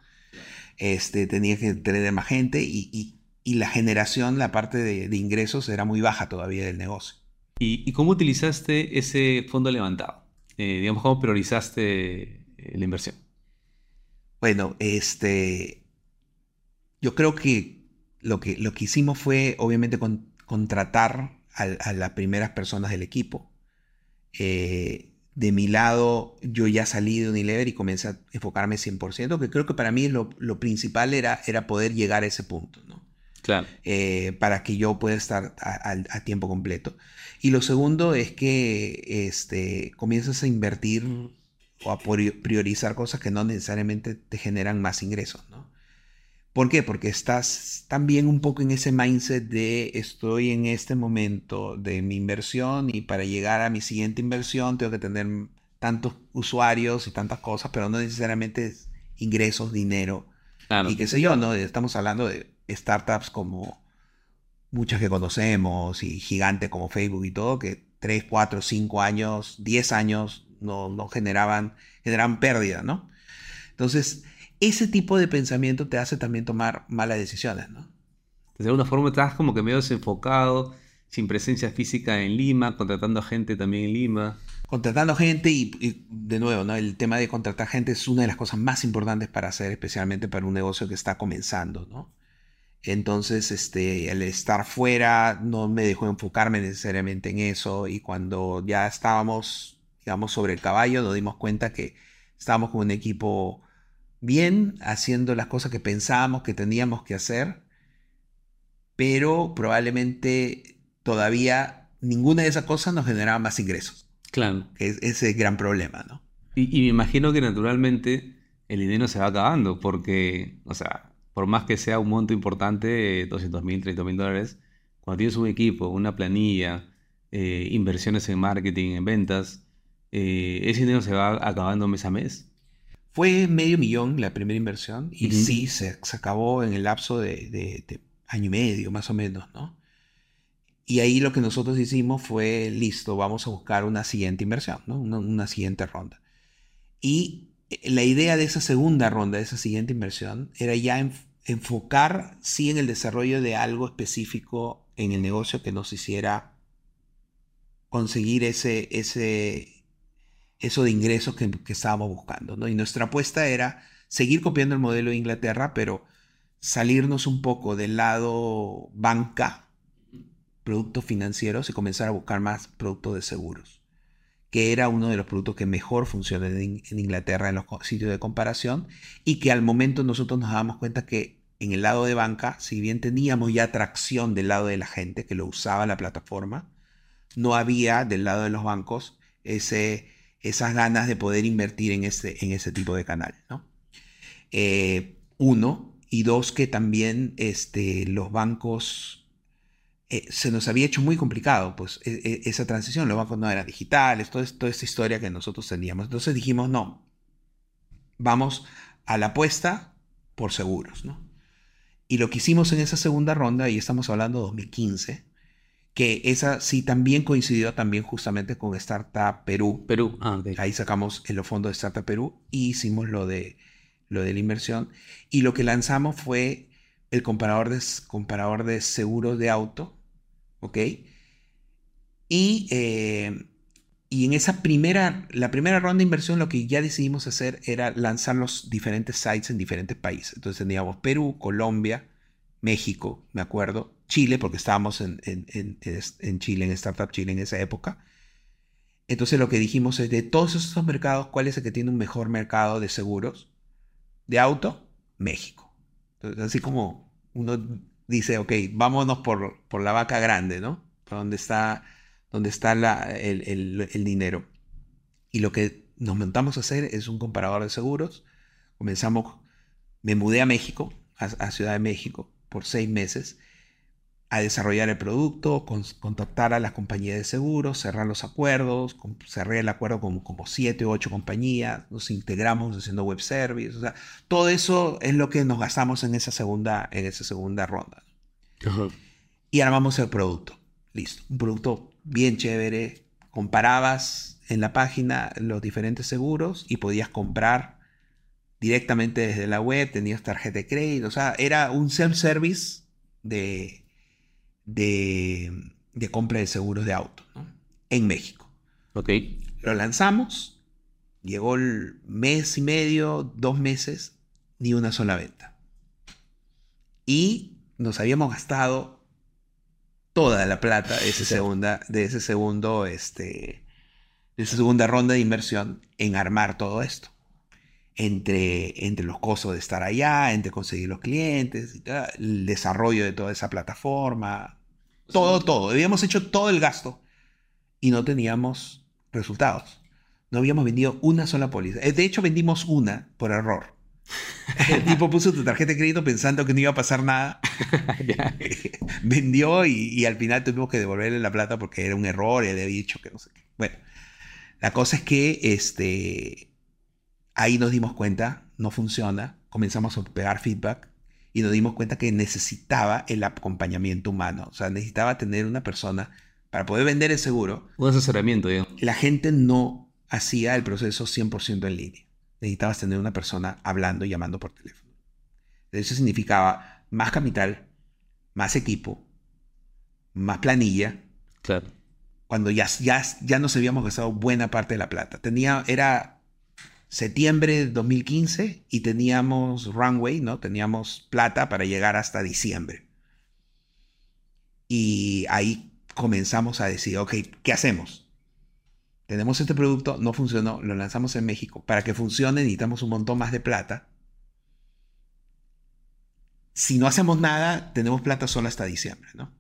Este, tenía que tener más gente y, la generación, la parte de, ingresos era muy baja todavía del negocio. ¿Y cómo utilizaste ese fondo levantado? Eh, digamos, cómo priorizaste eh, la inversión? Bueno, este, yo creo que lo que, lo que hicimos fue, obviamente, contratar a, las primeras personas del equipo. Eh, de mi lado, yo ya salí de Unilever y comencé a enfocarme 100%, que creo que para mí lo, principal era, era poder llegar a ese punto, ¿no? Claro. para que yo pueda estar a tiempo completo. Y lo segundo es que este, comienzas a invertir o a priorizar cosas que no necesariamente te generan más ingresos. ¿Por qué? Porque estás también un poco en ese mindset de estoy en este momento de mi inversión y para llegar a mi siguiente inversión tengo que tener tantos usuarios y tantas cosas, pero no necesariamente ingresos, dinero y qué sé yo, ¿no? Estamos hablando de startups como muchas que conocemos y gigantes como Facebook y todo, que 3, 4, 5 años, 10 años no, no generaban, generaban pérdida, ¿no? Entonces, ese tipo de pensamiento te hace también tomar malas decisiones, ¿no? De alguna forma estás como que medio desenfocado, sin presencia física en Lima, contratando gente también en Lima. Contratando gente y, y, de nuevo, ¿no? El tema de contratar gente es una de las cosas más importantes para hacer, especialmente para un negocio que está comenzando, ¿no? Entonces, este, el estar fuera no me dejó enfocarme necesariamente en eso y cuando ya estábamos, digamos, sobre el caballo, nos dimos cuenta que estábamos con un equipo bien, haciendo las cosas que pensábamos que teníamos que hacer, pero probablemente todavía ninguna de esas cosas nos generaba más ingresos. Claro. Que es ese gran problema, ¿no? Y, y me imagino que naturalmente el dinero se va acabando porque, o sea, por más que sea un monto importante, 200 mil, 30 mil dólares, cuando tienes un equipo, una planilla, eh, inversiones en marketing, en ventas, eh, ese dinero se va acabando mes a mes. Fue medio millón la primera inversión y sí, se, acabó en el lapso de, año y medio, más o menos, ¿no? Y ahí lo que nosotros hicimos fue, listo, vamos a buscar una siguiente inversión, ¿no? Una, una siguiente ronda. Y eh, la idea de esa segunda ronda, de esa siguiente inversión, era ya en, enfocar sí en el desarrollo de algo específico en el negocio que nos hiciera conseguir ese, ese, eso de ingresos que, estábamos buscando. ¿no? Y nuestra apuesta era seguir copiando el modelo de Inglaterra, pero salirnos un poco del lado banca, productos financieros y comenzar a buscar más productos de seguros, que era uno de los productos que mejor funciona en, Inglaterra en los sitios de comparación y que al momento nosotros nos damos cuenta que en el lado de banca, si bien teníamos ya atracción del lado de la gente que lo usaba la plataforma, no había del lado de los bancos ese, esas ganas de poder invertir en ese, en ese tipo de canal. ¿no? Eh, uno, y dos, que también este, los bancos eh, se nos había hecho muy complicado, pues e, e, esa transición, los bancos no eran digitales, toda, toda esta historia que nosotros teníamos. Entonces dijimos, no, vamos a la apuesta por seguros, ¿no? Y lo que hicimos en esa segunda ronda, y estamos hablando de 2015, que esa sí también coincidió también justamente con Startup Perú. Perú, ah, Ahí sacamos el fondo de Startup Perú y hicimos lo de, lo de la inversión. Y lo que lanzamos fue el comparador de, comparador de seguros de auto, ¿ok? Y, eh, y en esa primera, la primera ronda de inversión lo que ya decidimos hacer era lanzar los diferentes sites en diferentes países. Entonces teníamos Perú, Colombia, México, me acuerdo, Chile, porque estábamos en, en, Chile, en Startup Chile en esa época. Entonces lo que dijimos es de todos esos mercados, ¿cuál es el que tiene un mejor mercado de seguros? De auto, México. Entonces, así como uno dice, ok, vámonos por, por la vaca grande, ¿no? Donde está donde está el, dinero. Y lo que nos montamos a hacer es un comparador de seguros. Comenzamos, me mudé a México, a, Ciudad de México, por seis meses, a desarrollar el producto, contactar a las compañías de seguros, cerrar los acuerdos, cerré el acuerdo con como siete o ocho compañías, nos integramos haciendo web service, o sea, todo eso es lo que nos gastamos en esa segunda, en esa segunda ronda. Y armamos el producto. Listo, un producto bien chévere. Comparabas en la página los diferentes seguros y podías comprar directamente desde la web, tenías tarjeta de crédito, o sea, era un self-service de, de, compra de seguros de auto en México. Ok. Lo lanzamos, llegó el mes y medio, dos meses, ni una sola venta. Y nos habíamos gastado toda la plata de, ese segunda, de ese segundo, este, de esa segunda ronda de inversión en armar todo esto. Entre, entre los costos de estar allá, entre conseguir los clientes, el desarrollo de toda esa plataforma, todo, todo. Habíamos hecho todo el gasto y no teníamos resultados. No habíamos vendido una sola póliza. De hecho, vendimos una por error. El tipo puso tu tarjeta de crédito pensando que no iba a pasar nada. Vendió y, al final tuvimos que devolverle la plata porque era un error y le había dicho que no sé qué. Bueno, la cosa es que este, ahí nos dimos cuenta, no funciona, comenzamos a pegar feedback y nos dimos cuenta que necesitaba el acompañamiento humano. O sea, necesitaba tener una persona para poder vender el seguro. Un asesoramiento, digamos. La gente no hacía el proceso 100% en línea necesitabas tener una persona hablando y llamando por teléfono. Eso significaba más capital, más equipo, más planilla. Claro. Cuando ya, ya, ya nos habíamos gastado buena parte de la plata. Tenía, era septiembre de 2015 y teníamos runway, ¿no? Teníamos plata para llegar hasta diciembre. Y ahí comenzamos a decir, ok, ¿qué hacemos? tenemos este producto, no funcionó, lo lanzamos en México. Para que funcione necesitamos un montón más de plata. Si no hacemos nada, tenemos plata solo hasta diciembre, ¿no?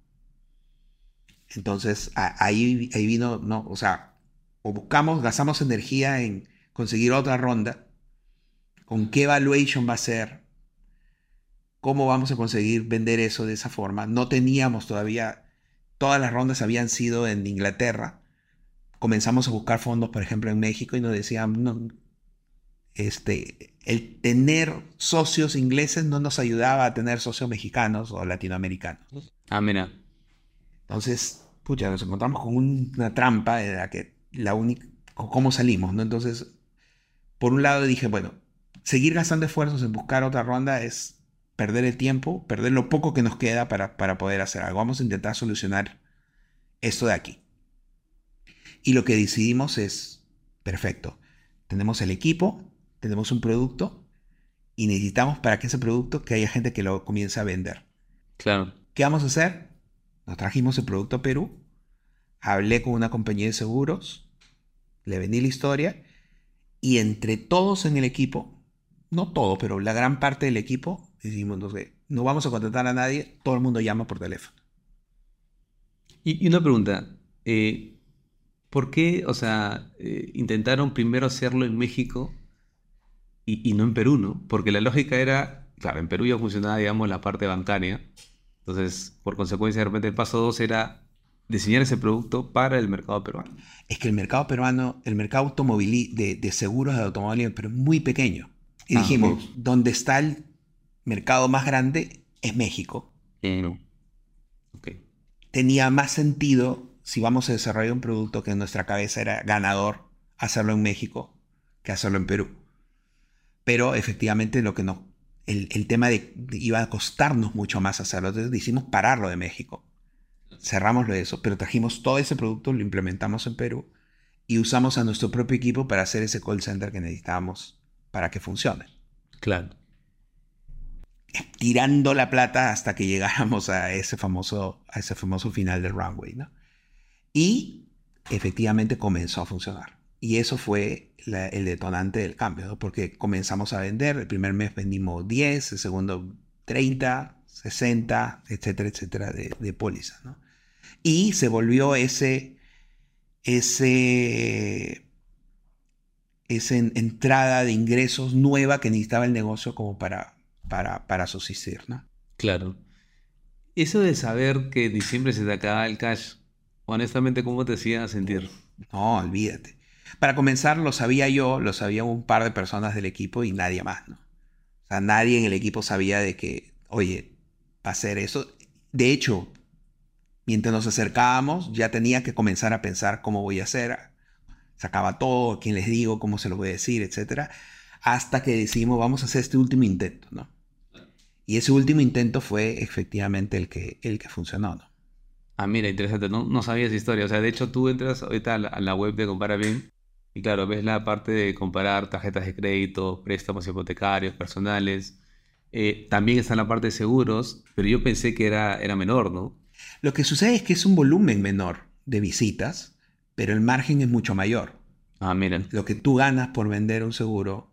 Entonces, ahí, ahí vino, no, o sea, o buscamos, gastamos energía en conseguir otra ronda, con qué evaluation va a ser, cómo vamos a conseguir vender eso de esa forma. No teníamos todavía, todas las rondas habían sido en Inglaterra, comenzamos a buscar fondos, por ejemplo, en México y nos decían, no, este, el tener socios ingleses no nos ayudaba a tener socios mexicanos o latinoamericanos. Ah, mira. Entonces, pucha, nos encontramos con una trampa de la que la única, cómo salimos, ¿no? Entonces, por un lado dije, bueno, seguir gastando esfuerzos en buscar otra ronda es perder el tiempo, perder lo poco que nos queda para, para poder hacer algo. Vamos a intentar solucionar esto de aquí. Y lo que decidimos es, perfecto, tenemos el equipo, tenemos un producto y necesitamos para que ese producto que haya gente que lo comience a vender. Claro. ¿Qué vamos a hacer? Nos trajimos el producto a Perú, hablé con una compañía de seguros, le vendí la historia y entre todos en el equipo, no todo, pero la gran parte del equipo, decidimos, no vamos a contratar a nadie, todo el mundo llama por teléfono. Y, una pregunta, eh, ¿por qué, o sea, eh, intentaron primero hacerlo en México y, no en Perú, no? Porque la lógica era, claro, en Perú ya funcionaba, digamos, la parte bancaria. Entonces, por consecuencia, de repente el paso dos era diseñar ese producto para el mercado peruano. Es que el mercado peruano, el mercado automóvil de, de, seguros de automóviles, pero muy pequeño. Y ah, dijimos, ¿dónde está el mercado más grande? Es México. Tenía más sentido si vamos a desarrollar un producto que en nuestra cabeza era ganador, hacerlo en México que hacerlo en Perú. Pero efectivamente lo que no, el, el tema de, iba a costarnos mucho más hacerlo. Entonces decidimos pararlo de México cerramos lo de eso, pero trajimos todo ese producto, lo implementamos en Perú y usamos a nuestro propio equipo para hacer ese call center que necesitábamos para que funcione. Claro. Tirando la plata hasta que llegáramos a ese famoso, a ese famoso final del runway, ¿no? Y efectivamente comenzó a funcionar. Y eso fue el detonante del cambio, ¿no? porque comenzamos a vender. El primer mes vendimos 10, el segundo 30, 60, etcétera, etcétera, de, de póliza. ¿no? y se volvió ese, ese, esa entrada de ingresos nueva que necesitaba el negocio como para, para, para subsistir, ¿no? Claro. Eso de saber que en diciembre se te acaba el cash, honestamente, ¿cómo te hacía sentir? No, olvídate. Para comenzar, lo sabía yo, lo sabía un par de personas del equipo y nadie más, ¿no? O sea, nadie en el equipo sabía de que, oye, va a ser eso. De hecho, Mientras nos acercábamos, ya tenía que comenzar a pensar cómo voy a hacer. Sacaba todo, quién les digo, cómo se lo voy a decir, etc. Hasta que decidimos, vamos a hacer este último intento, ¿no? Y ese último intento fue efectivamente el que, el que funcionó, ¿no? Ah, mira, interesante. No, no sabía esa historia. O sea, de hecho, tú entras ahorita a la, web de Compara Bien y claro, ves la parte de comparar tarjetas de crédito, préstamos hipotecarios, personales. Eh, también está la parte de seguros, pero yo pensé que era, era menor, ¿no? Lo que sucede es que es un volumen menor de visitas, pero el margen es mucho mayor. Ah, miren. Lo que tú ganas por vender un seguro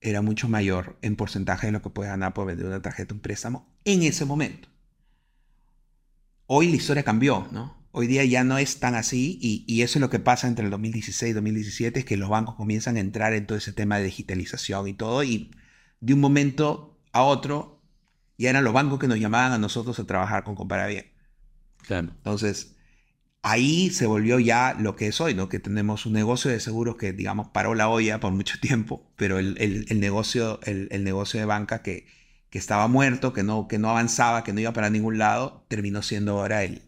era mucho mayor en porcentaje de lo que puedes ganar por vender una tarjeta, un préstamo, en ese momento. Hoy la historia cambió, ¿no? Hoy día ya no es tan así y, y, eso es lo que pasa entre el 2016 y 2017, es que los bancos comienzan a entrar en todo ese tema de digitalización y todo, y de un momento a otro ya eran los bancos que nos llamaban a nosotros a trabajar con Comparabien. Entonces, ahí se volvió ya lo que es hoy, ¿no? Que tenemos un negocio de seguros que, digamos, paró la olla por mucho tiempo, pero el, negocio, el, negocio de banca que, que estaba muerto, que no, que no avanzaba, que no iba para ningún lado, terminó siendo ahora el,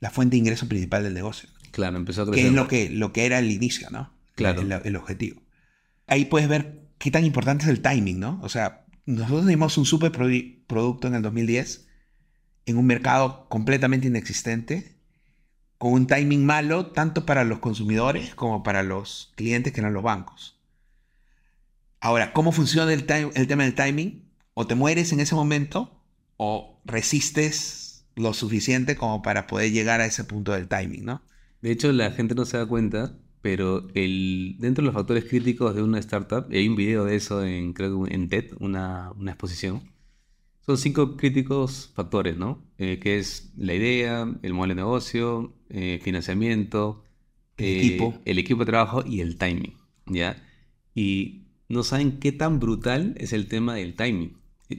la fuente de ingreso principal del negocio. Claro, empezó a crecer. Que es lo que, lo que era el inicio, ¿no? Claro. El, objetivo. Ahí puedes ver qué tan importante es el timing, ¿no? O sea, nosotros dimos un super producto en el 2010 en un mercado completamente inexistente, con un timing malo tanto para los consumidores como para los clientes que eran los bancos. Ahora, ¿cómo funciona el, el tema del timing? O te mueres en ese momento o resistes lo suficiente como para poder llegar a ese punto del timing, ¿no? De hecho, la gente no se da cuenta, pero el, dentro de los factores críticos de una startup, hay un video de eso en, creo, en TED, una, una exposición, son cinco críticos factores, ¿no? Eh, que es la idea, el modelo de negocio, eh, financiamiento, el, eh, equipo. el equipo de trabajo y el timing, ¿ya? Y no saben qué tan brutal es el tema del timing.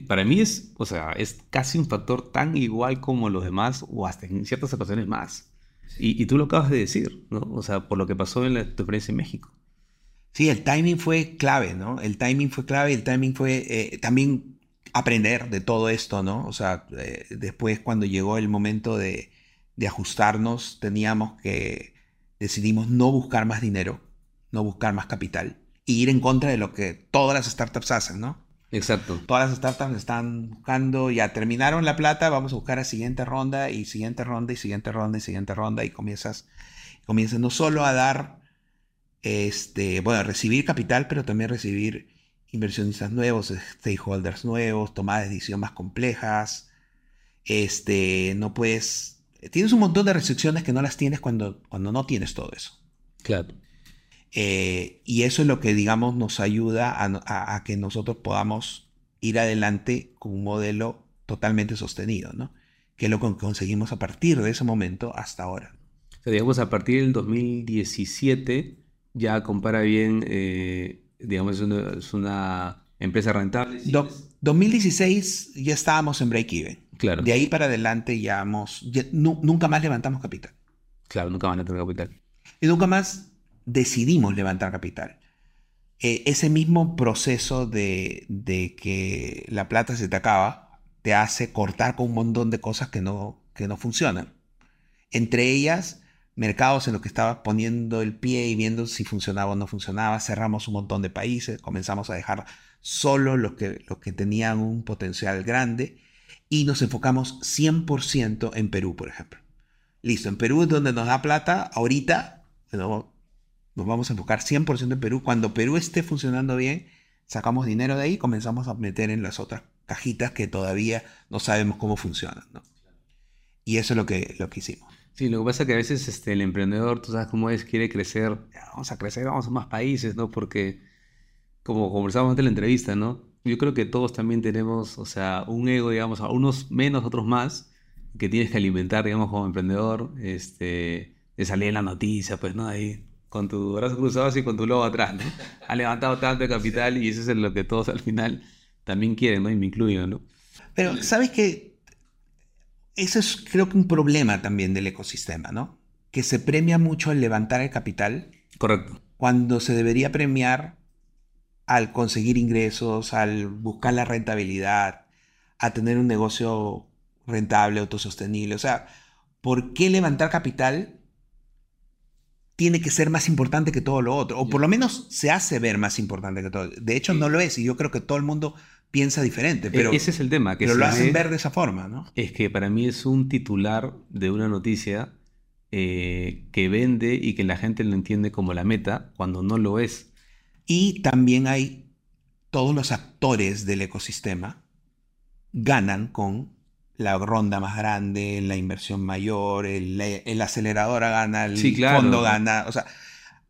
Para mí es, o sea, es casi un factor tan igual como los demás o hasta en ciertas ocasiones más. Y, tú lo acabas de decir, ¿no? O sea, por lo que pasó en la, tu experiencia en México. Sí, el timing fue clave, ¿no? El timing fue clave, el timing fue eh, también aprender de todo esto, ¿no? O sea, eh, después cuando llegó el momento de, ajustarnos, teníamos que, decidimos no buscar más dinero, no buscar más capital, e ir en contra de lo que todas las startups hacen, ¿no? Exacto. Todas las startups están buscando, ya terminaron la plata, vamos a buscar la siguiente ronda y siguiente ronda y siguiente ronda y siguiente ronda y comienzas, comienzas no solo a dar, este, bueno, a recibir capital, pero también recibir inversionistas nuevos, stakeholders nuevos, tomadas de decisión más complejas. Este, no puedes, tienes un montón de restricciones que no las tienes cuando, cuando no tienes todo eso. Claro. Eh, y eso es lo que, digamos, nos ayuda a, a, que nosotros podamos ir adelante con un modelo totalmente sostenido, ¿no? Que es lo que conseguimos a partir de ese momento hasta ahora. O sea, digamos, a partir del 2017 ya compara bien, eh, digamos, es una, empresa rentable. 2016 ya estábamos en break-even. Claro. De ahí para adelante ya, hemos, nunca más levantamos capital. Claro, nunca más levantamos capital. Y nunca más decidimos levantar capital. Eh, ese mismo proceso de, de, que la plata se te acaba te hace cortar con un montón de cosas que no, que no funcionan. Entre ellas, mercados en los que estaba poniendo el pie y viendo si funcionaba o no funcionaba. Cerramos un montón de países, comenzamos a dejar solo los que, los que tenían un potencial grande y nos enfocamos 100% en Perú, por ejemplo. Listo, en Perú es donde nos da plata. Ahorita nos vamos a enfocar 100% en Perú. Cuando Perú esté funcionando bien, sacamos dinero de ahí y comenzamos a meter en las otras cajitas que todavía no sabemos cómo funcionan. Y eso es lo que, lo que hicimos. Sí, lo que pasa es que a veces este, el emprendedor, tú sabes cómo es, quiere crecer, vamos a crecer, vamos a más países, ¿no? Porque, como conversábamos antes en la entrevista, ¿no? Yo creo que todos también tenemos, o sea, un ego, digamos, a unos menos, otros más, que tienes que alimentar, digamos, como emprendedor, este, de salir en la noticia, pues, ¿no? Ahí, con tu brazo cruzado así, con tu logo atrás, ¿no? Ha levantado tanto capital y eso es lo que todos al final también quieren, ¿no? Y me incluyo, ¿no? Pero, ¿sabes qué? Eso es creo que un problema también del ecosistema, ¿no? Que se premia mucho el levantar el capital. Correcto. Cuando se debería premiar al conseguir ingresos, al buscar la rentabilidad, a tener un negocio rentable, autosostenible. O sea, ¿por qué levantar capital tiene que ser más importante que todo lo otro? O por lo menos se hace ver más importante que todo. De hecho, no lo es. Y yo creo que todo el mundo piensa diferente. Pero, ese es el tema. Que pero lo hacen ver de esa forma, ¿no? Es que para mí es un titular de una noticia eh, que vende y que la gente lo entiende como la meta cuando no lo es. Y también hay todos los actores del ecosistema ganan con la ronda más grande, la inversión mayor, el, el aceleradora gana, el fondo gana. O sea,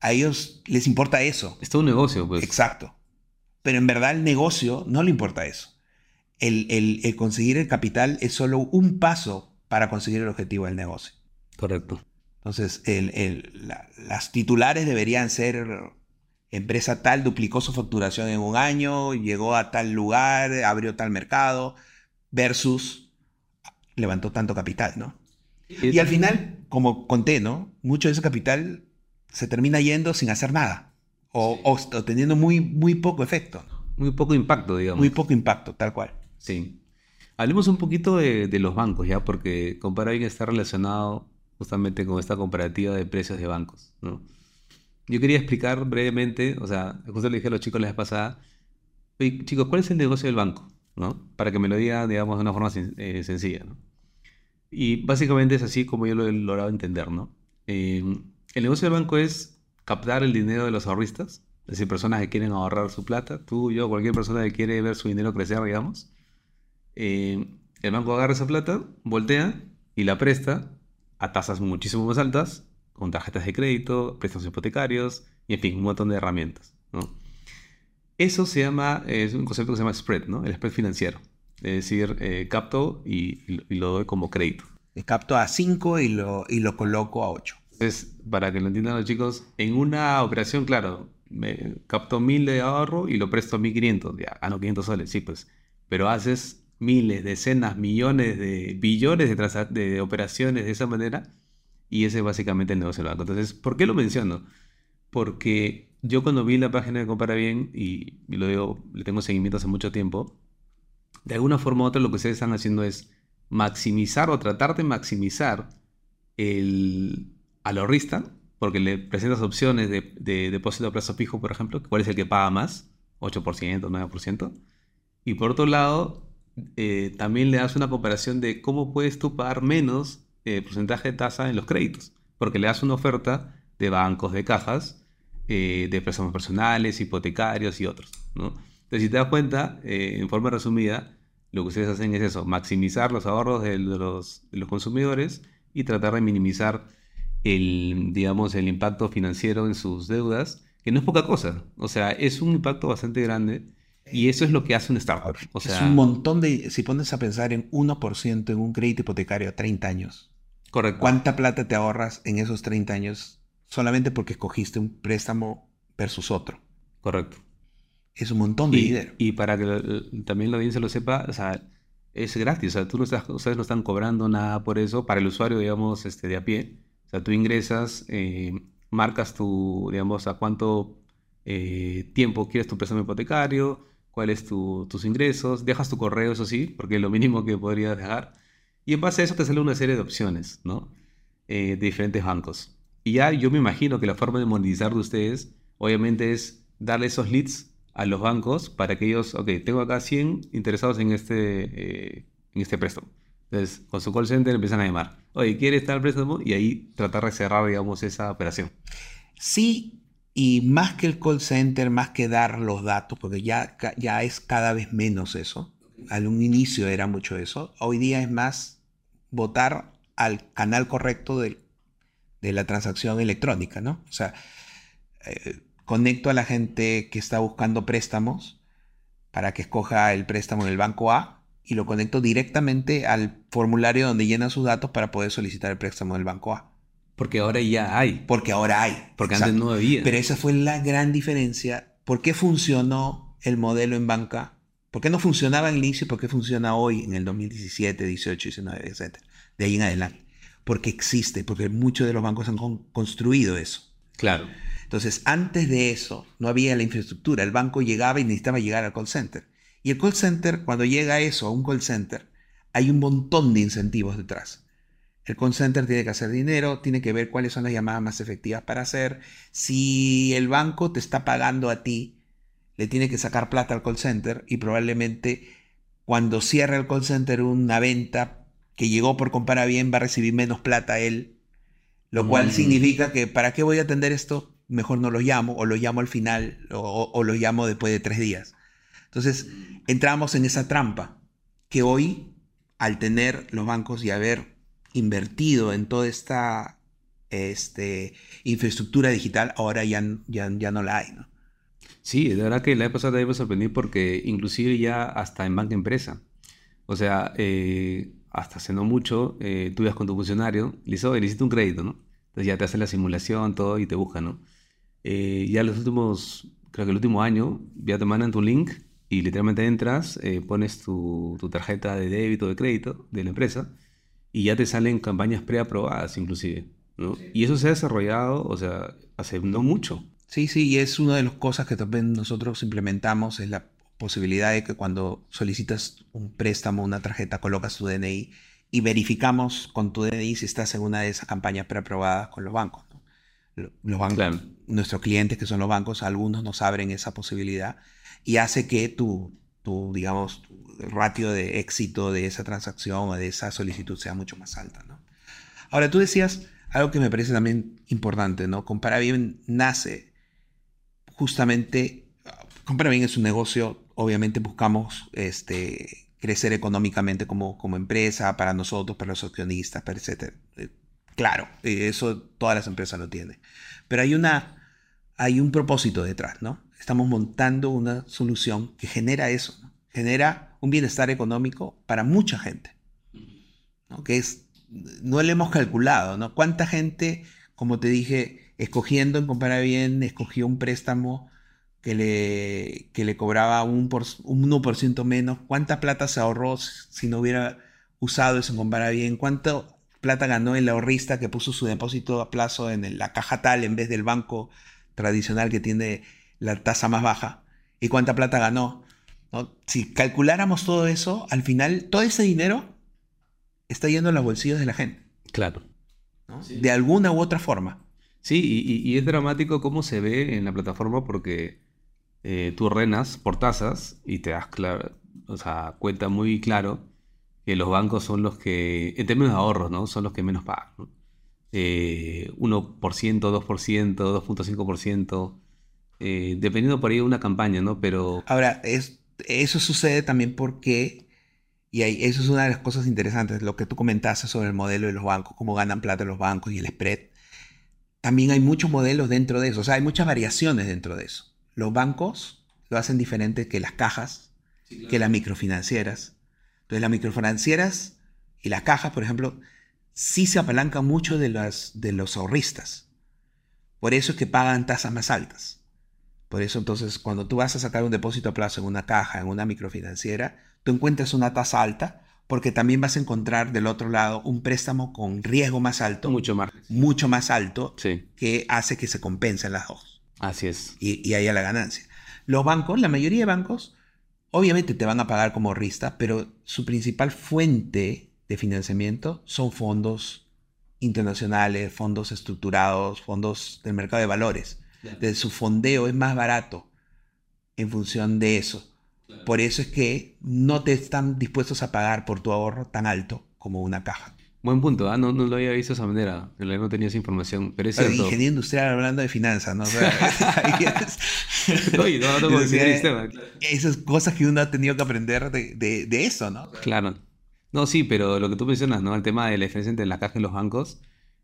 a ellos les importa eso. Es todo un negocio, pues. Exacto. Pero en verdad el negocio no le importa eso. El, conseguir el capital es solo un paso para conseguir el objetivo del negocio. Correcto. Entonces, las titulares deberían ser empresa tal duplicó su facturación en un año, llegó a tal lugar, abrió tal mercado, versus levantó tanto capital, ¿no? Y al final, como conté, ¿no? Mucho de ese capital se termina yendo sin hacer nada o, teniendo muy, muy poco efecto. Muy poco impacto, digamos. Muy poco impacto, tal cual. Sí. Hablemos un poquito de, los bancos, ¿ya? Porque Comparabien está relacionado justamente con esta comparativa de precios de bancos, ¿no? Yo quería explicar brevemente, o sea, justo le dije a los chicos la vez pasada, chicos, ¿cuál es el negocio del banco? Para que me lo digan, digamos, de una forma eh, sencilla. Y básicamente es así como yo lo he logrado entender. Eh, el negocio del banco es captar el dinero de los ahorristas, es decir, personas que quieren ahorrar su plata, tú, yo, cualquier persona que quiere ver su dinero crecer, digamos. Eh, el banco agarra esa plata, voltea y la presta a tasas muchísimo más altas, con tarjetas de crédito, préstamos hipotecarios y en fin, un montón de herramientas. Eso se llama, es un concepto que se llama spread, ¿no? el spread financiero. Es decir, eh, capto y, lo doy como crédito. Capto a 5 y lo, y lo coloco a 8. Entonces, para que lo entiendan los chicos, en una operación, claro, me capto mil de ahorro y lo presto a 1500, ya gano 500 soles, sí, pues. Pero haces miles, decenas, millones de billones de, de operaciones de esa manera y ese es básicamente el negocio del banco. Entonces, ¿por qué lo menciono? Porque yo cuando vi la página de Compara Bien y, lo digo, le tengo seguimiento hace mucho tiempo, de alguna forma u otra lo que ustedes están haciendo es maximizar o tratar de maximizar el, al ahorrista, porque le presentas opciones de, depósito a plazo fijo, por ejemplo, cuál es el que paga más, 8%, 9%. Y por otro lado, eh, también le das una comparación de cómo puedes tú pagar menos eh, porcentaje de tasa en los créditos, porque le das una oferta de bancos, de cajas, eh, de préstamos personales, hipotecarios y otros. Entonces, si te das cuenta, en forma resumida, lo que ustedes hacen es eso, maximizar los ahorros de los, de los consumidores y tratar de minimizar el, digamos, el impacto financiero en sus deudas que no es poca cosa. O sea, es un impacto bastante grande y eso es lo que hace un startup. O sea, es un montón de, si pones a pensar en 1% en un crédito hipotecario a 30 años, correcto. ¿cuánta plata te ahorras en esos 30 años solamente porque escogiste un préstamo versus otro? Correcto. Es un montón de Y, dinero. y para que lo- también la audiencia lo sepa, o sea, es gratis. O sea, tú no estás, ustedes no están cobrando nada por eso. Para el usuario, digamos, este, de a pie. O sea, tú ingresas, eh, marcas tu, digamos, a cuánto eh, tiempo quieres tu préstamo hipotecario, cuáles tu, tus ingresos, dejas tu correo, eso sí, porque es lo mínimo que podrías dejar. Y en base a eso te sale una serie de opciones, ¿no? Eh, de diferentes bancos. Y ya yo me imagino que la forma de monetizar de ustedes, obviamente, es darle esos leads a los bancos para que ellos, ok, tengo acá 100 interesados en este, eh, en este préstamo. Entonces, con su call center empiezan a llamar, oye, ¿quieres tal préstamo? Y ahí tratar de cerrar, digamos, esa operación. Sí, y más que el call center, más que dar los datos, porque ya, ya es cada vez menos eso. Al un inicio era mucho eso. Hoy día es más votar al canal correcto del- de la transacción electrónica, ¿no? O sea, eh, conecto a la gente que está buscando préstamos para que escoja el préstamo del banco A y lo conecto directamente al formulario donde llena sus datos para poder solicitar el préstamo del banco A. Porque ahora ya hay, Porque ahora hay. porque Exacto. antes no había. Pero esa fue la gran diferencia. ¿Por qué funcionó el modelo en banca? ¿Por qué no funcionaba al inicio? y ¿Por qué funciona hoy en el 2017, 18, 19, etcétera? De ahí en adelante. Porque existe, porque muchos de los bancos han con- construido eso. Claro, Entonces, antes de eso, no había la infraestructura. El banco llegaba y necesitaba llegar al call center. Y el call center, cuando llega a eso, a un call center, hay un montón de incentivos detrás. El call center tiene que hacer dinero, tiene que ver cuáles son las llamadas más efectivas para hacer. Si el banco te está pagando a ti, le tiene que sacar plata al call center y probablemente cuando cierre el call center una venta que llegó por comprar bien va a recibir menos plata él, lo cual Mm. significa que ¿para qué voy a atender esto? Mejor no lo llamo o lo llamo al final o, lo llamo después de tres días. Entonces entramos en esa trampa que hoy al tener los bancos y haber invertido en toda esta este, infraestructura digital, ahora ya, ya, ya no la hay. ¿no? Sí, de verdad que la pasada también me sorprendí porque inclusive ya hasta en banca empresa. O sea, eh, hasta hace no mucho, eh, tú ibas con tu funcionario, le dices, oye, necesito un crédito, ¿no? Entonces ya te hacen la simulación, todo, y te buscan, ¿no? Eh, ya los últimos, creo que el último año, ya te mandan tu link y literalmente entras, eh, pones tu, tu tarjeta de débito, de crédito de la empresa y ya te salen campañas preaprobadas inclusive, ¿no? Y eso se ha desarrollado, o sea, hace no mucho. Sí, sí, y es una de las cosas que también nosotros implementamos, es la posibilidad de que cuando solicitas un préstamo, una tarjeta, colocas tu DNI y verificamos con tu DNI si estás en una de esas campañas preaprobadas con los bancos. Los bancos, Claro. nuestros clientes que son los bancos, algunos nos abren esa posibilidad y hace que tu, tu digamos, tu ratio de éxito de esa transacción o de esa solicitud sea mucho más alta. ¿no? Ahora, tú decías algo que me parece también importante, ¿no? Compara bien nace justamente, Compara bien es un negocio, obviamente buscamos este, crecer económicamente como, como empresa, para nosotros, para los accionistas, para etcétera. Eh, Claro, eh, eso todas las empresas lo tienen. Pero hay, una, hay un propósito detrás, ¿no? Estamos montando una solución que genera eso, ¿no? genera un bienestar económico para mucha gente, ¿no? Que es, no le hemos calculado, ¿no? ¿Cuánta gente, como te dije, escogiendo en Compara Bien, escogió un préstamo que le, que le cobraba un, por, un 1% menos? ¿Cuánta plata se ahorró si no hubiera usado eso en Compara Bien? ¿Cuánta plata ganó el ahorrista que puso su depósito a plazo en el- la caja tal en vez del banco tradicional que tiene la tasa más baja? ¿Y cuánta plata ganó? ¿No? Si calculáramos todo eso, al final todo ese dinero está yendo a los bolsillos de la gente, Claro. ¿no? de alguna u otra forma. Sí, y, y- y es dramático cómo se ve en la plataforma porque eh, tú ordenas por tasas y te das claro, o sea, cuenta muy claro que los bancos son los que, en términos de ahorros, ¿no? Son los que menos pagan, ¿no? Eh, 1%, 2%, 2.5%, eh, dependiendo por ahí de una campaña, ¿no? Pero Ahora, es, eso sucede también porque, y ahí, eso es una de las cosas interesantes, lo que tú comentaste sobre el modelo de los bancos, cómo ganan plata los bancos y el spread. también hay muchos modelos dentro de eso, o sea, hay muchas variaciones dentro de eso. Los bancos lo hacen diferente que las cajas, que las microfinancieras. Entonces, las microfinancieras y las cajas, por ejemplo, sí se apalancan mucho de, las, de los ahorristas. Por eso es que pagan tasas más altas. Por eso entonces cuando tú vas a sacar un depósito a plazo en una caja, en una microfinanciera, tú encuentras una tasa alta porque también vas a encontrar del otro lado un préstamo con riesgo más alto. Mucho más. Mucho más alto Sí, que hace que se compensen las dos así es. y, y haya la ganancia. Los bancos, la mayoría de bancos, obviamente te van a pagar como ahorrista, pero su principal fuente de financiamiento son fondos internacionales, fondos estructurados, fondos del mercado de valores. De su fondeo es más barato en función de eso. Por eso es que no te están dispuestos a pagar por tu ahorro tan alto como una caja. Buen punto, ¿ah? no, no lo había visto de esa manera. No tenía esa información, pero es cierto. ingeniero industrial hablando de finanzas, ¿no? O sea, Oye, no, no el sistema. Esas cosas que uno ha tenido que aprender de, de- de eso, ¿no? Claro. No, sí, pero lo que tú mencionas, ¿no? El tema de la diferencia entre la caja y los bancos.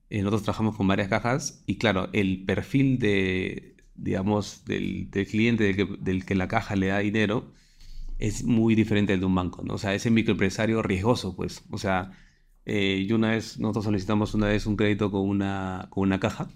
eh, nosotros trabajamos con varias cajas y claro, el perfil de, digamos, del, del cliente del que, del que la caja le da dinero es muy diferente al de un banco, ¿no? O sea, ese microempresario riesgoso, pues. O sea, eh, yo una vez, nosotros solicitamos una vez un crédito con una, con una caja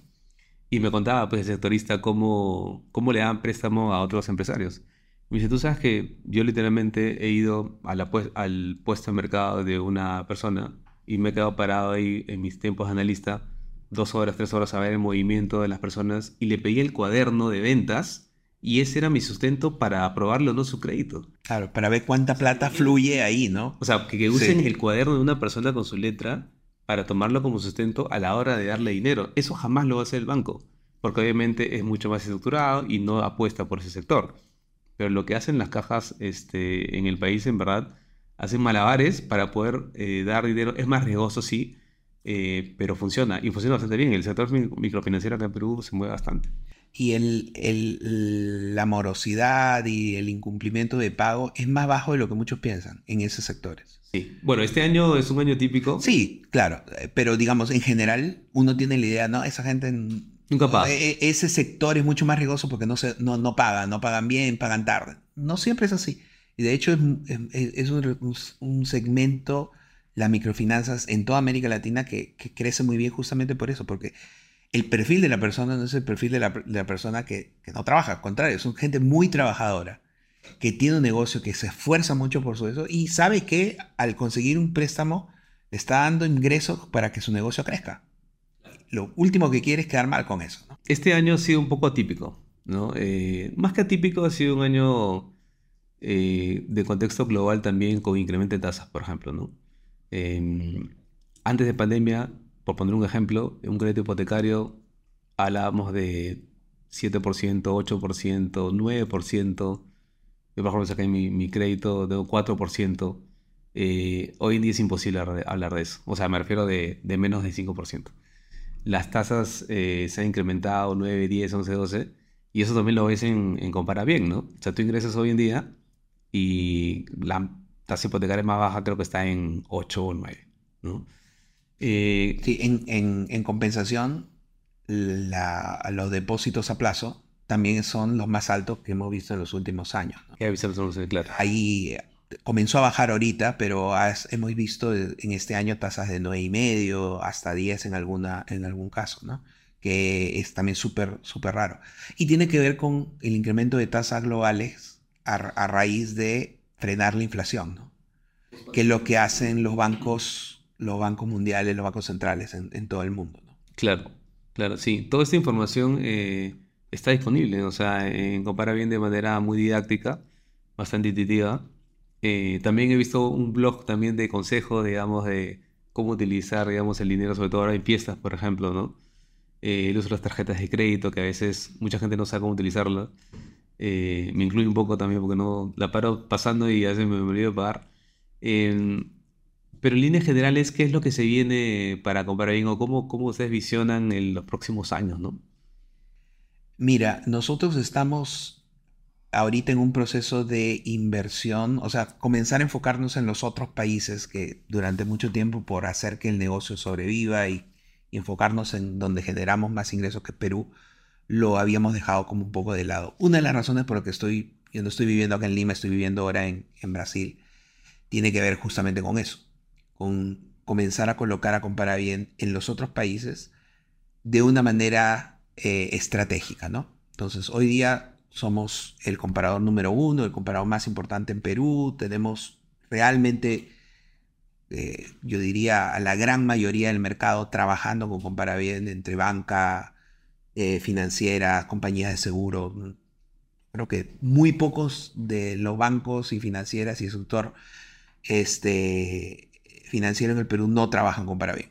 y me contaba, pues, el sectorista cómo, cómo le dan préstamo a otros empresarios. Me dice, tú sabes que yo literalmente he ido a al puesto de mercado de una persona y me he quedado parado ahí en mis tiempos de analista dos horas, tres horas a ver el movimiento de las personas y le pedí el cuaderno de ventas y ese era mi sustento para aprobarle o no su crédito. Claro, para ver cuánta plata fluye ahí, ¿no? O sea, que, que usen Sí. el cuaderno de una persona con su letra para tomarlo como sustento a la hora de darle dinero. Eso jamás lo va a hacer el banco, porque obviamente es mucho más estructurado y no apuesta por ese sector. Pero lo que hacen las cajas este, en el país, en verdad, hacen malabares para poder eh, dar dinero. Es más riesgoso, sí, eh, pero funciona. Y funciona bastante bien. El sector mi- microfinanciero acá en Perú se mueve bastante. Y el, el- la morosidad y el incumplimiento de pago es más bajo de lo que muchos piensan en esos sectores. Sí. Bueno, este año es un año típico. Sí, claro, eh, pero digamos, en general, uno tiene la idea, ¿no? Esa gente... Nunca paga. e- e- Ese sector es mucho más riesgoso porque no, se, no, no pagan, no pagan bien, pagan tarde. No siempre es así. Y de hecho es, es- es un, un segmento, las microfinanzas en toda América Latina, que, que crece muy bien justamente por eso, porque el perfil de la persona no es el perfil de la, persona que, no trabaja, al contrario, son gente muy trabajadora, que tiene un negocio, que se esfuerza mucho por su eso y sabe que al conseguir un préstamo está dando ingresos para que su negocio crezca. Lo último que quiere es quedar mal con eso. Este año ha sido un poco atípico, ¿no? Eh, más que atípico, ha sido un año eh, de contexto global también con incremento de tasas, por ejemplo, ¿no? Eh, antes de pandemia, por poner un ejemplo, un crédito hipotecario hablábamos de 7%, 8%, 9%. Yo, por ejemplo, saqué mi, crédito de 4%. Eh, hoy en día es imposible hablar de- eso. O sea, me refiero de menos de 5% las tasas eh, se han incrementado 9, 10, 11, 12, y eso también lo ves en, en Compara Bien, ¿no? O sea, tú ingresas hoy en día y la tasa hipotecaria más baja creo que está en 8 o 9, ¿no? Eh, Sí, en, en- en compensación, la- los depósitos a plazo también son los más altos que hemos visto en los últimos años. ¿no? avisamos, no sé, claro. Ahí eh, comenzó a bajar ahorita, pero has- hemos visto en este año tasas de 9,5 hasta 10 en, alguna, en algún caso, ¿no? que es también súper súper raro. Y tiene que ver con el incremento de tasas globales a, a raíz de frenar la inflación, ¿no? que es lo que hacen los bancos, los bancos mundiales, los bancos centrales en, en todo el mundo. ¿no? Claro, claro, sí. Toda esta información eh, está disponible, o sea, en Compara Bien de manera muy didáctica, bastante intuitiva. Eh, también he visto un blog también de consejo, digamos, de cómo utilizar, digamos, el dinero, sobre todo ahora en fiestas, por ejemplo, ¿no? Eh, el uso de las tarjetas de crédito, que a veces mucha gente no sabe cómo utilizarlas. Eh, me incluye un poco también porque no la paro pasando y a veces me, me olvido de pagar. Eh, pero en líneas generales, ¿qué es lo que se viene para Compara Bien o cómo, cómo ustedes visionan en los próximos años, ¿no? Mira, nosotros estamos ahorita en un proceso de inversión, o sea, comenzar a enfocarnos en los otros países que durante mucho tiempo por hacer que el negocio sobreviva y, enfocarnos en donde generamos más ingresos que Perú, lo habíamos dejado como un poco de lado. Una de las razones por las que estoy, yo no estoy viviendo acá en Lima, estoy viviendo ahora en Brasil, tiene que ver justamente con eso, comenzar a colocar a comparar bien en los otros países de una manera eh, estratégica, ¿no? Entonces, hoy día somos el comparador número uno, el comparador más importante en Perú, tenemos realmente, eh, yo diría, a la gran mayoría del mercado trabajando con Comparabien entre banca, eh, financieras, compañías de seguro. Creo que muy pocos de los bancos y financieras y el sector este, financiero en el Perú no trabajan con Parabén.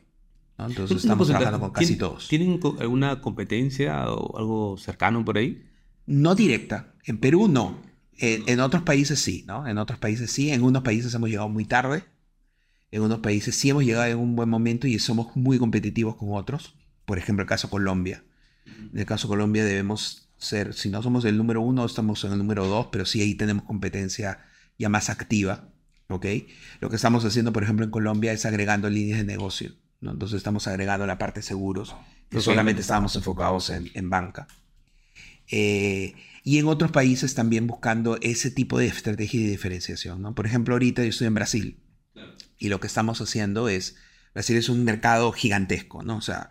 Entonces estamos trabajando con casi todos. ¿Tienen alguna competencia o algo cercano por ahí? No directa. En Perú no. En, otros países sí, ¿no? En otros países sí. En unos países hemos llegado muy tarde. En unos países sí hemos llegado en un buen momento y somos muy competitivos con otros. Por ejemplo, el caso Colombia. En el caso Colombia debemos ser, si no somos el número uno, estamos en el número dos, pero sí ahí tenemos competencia ya más activa. Lo que estamos haciendo, por ejemplo, en Colombia es agregando líneas de negocio, ¿no? Entonces estamos agregando la parte de seguros, que solamente estábamos enfocados en, banca. Eh, y en otros países también buscando ese tipo de estrategia de diferenciación, ¿no? Por ejemplo, ahorita yo estoy en Brasil y lo que estamos haciendo es, Brasil es un mercado gigantesco, ¿no? O sea,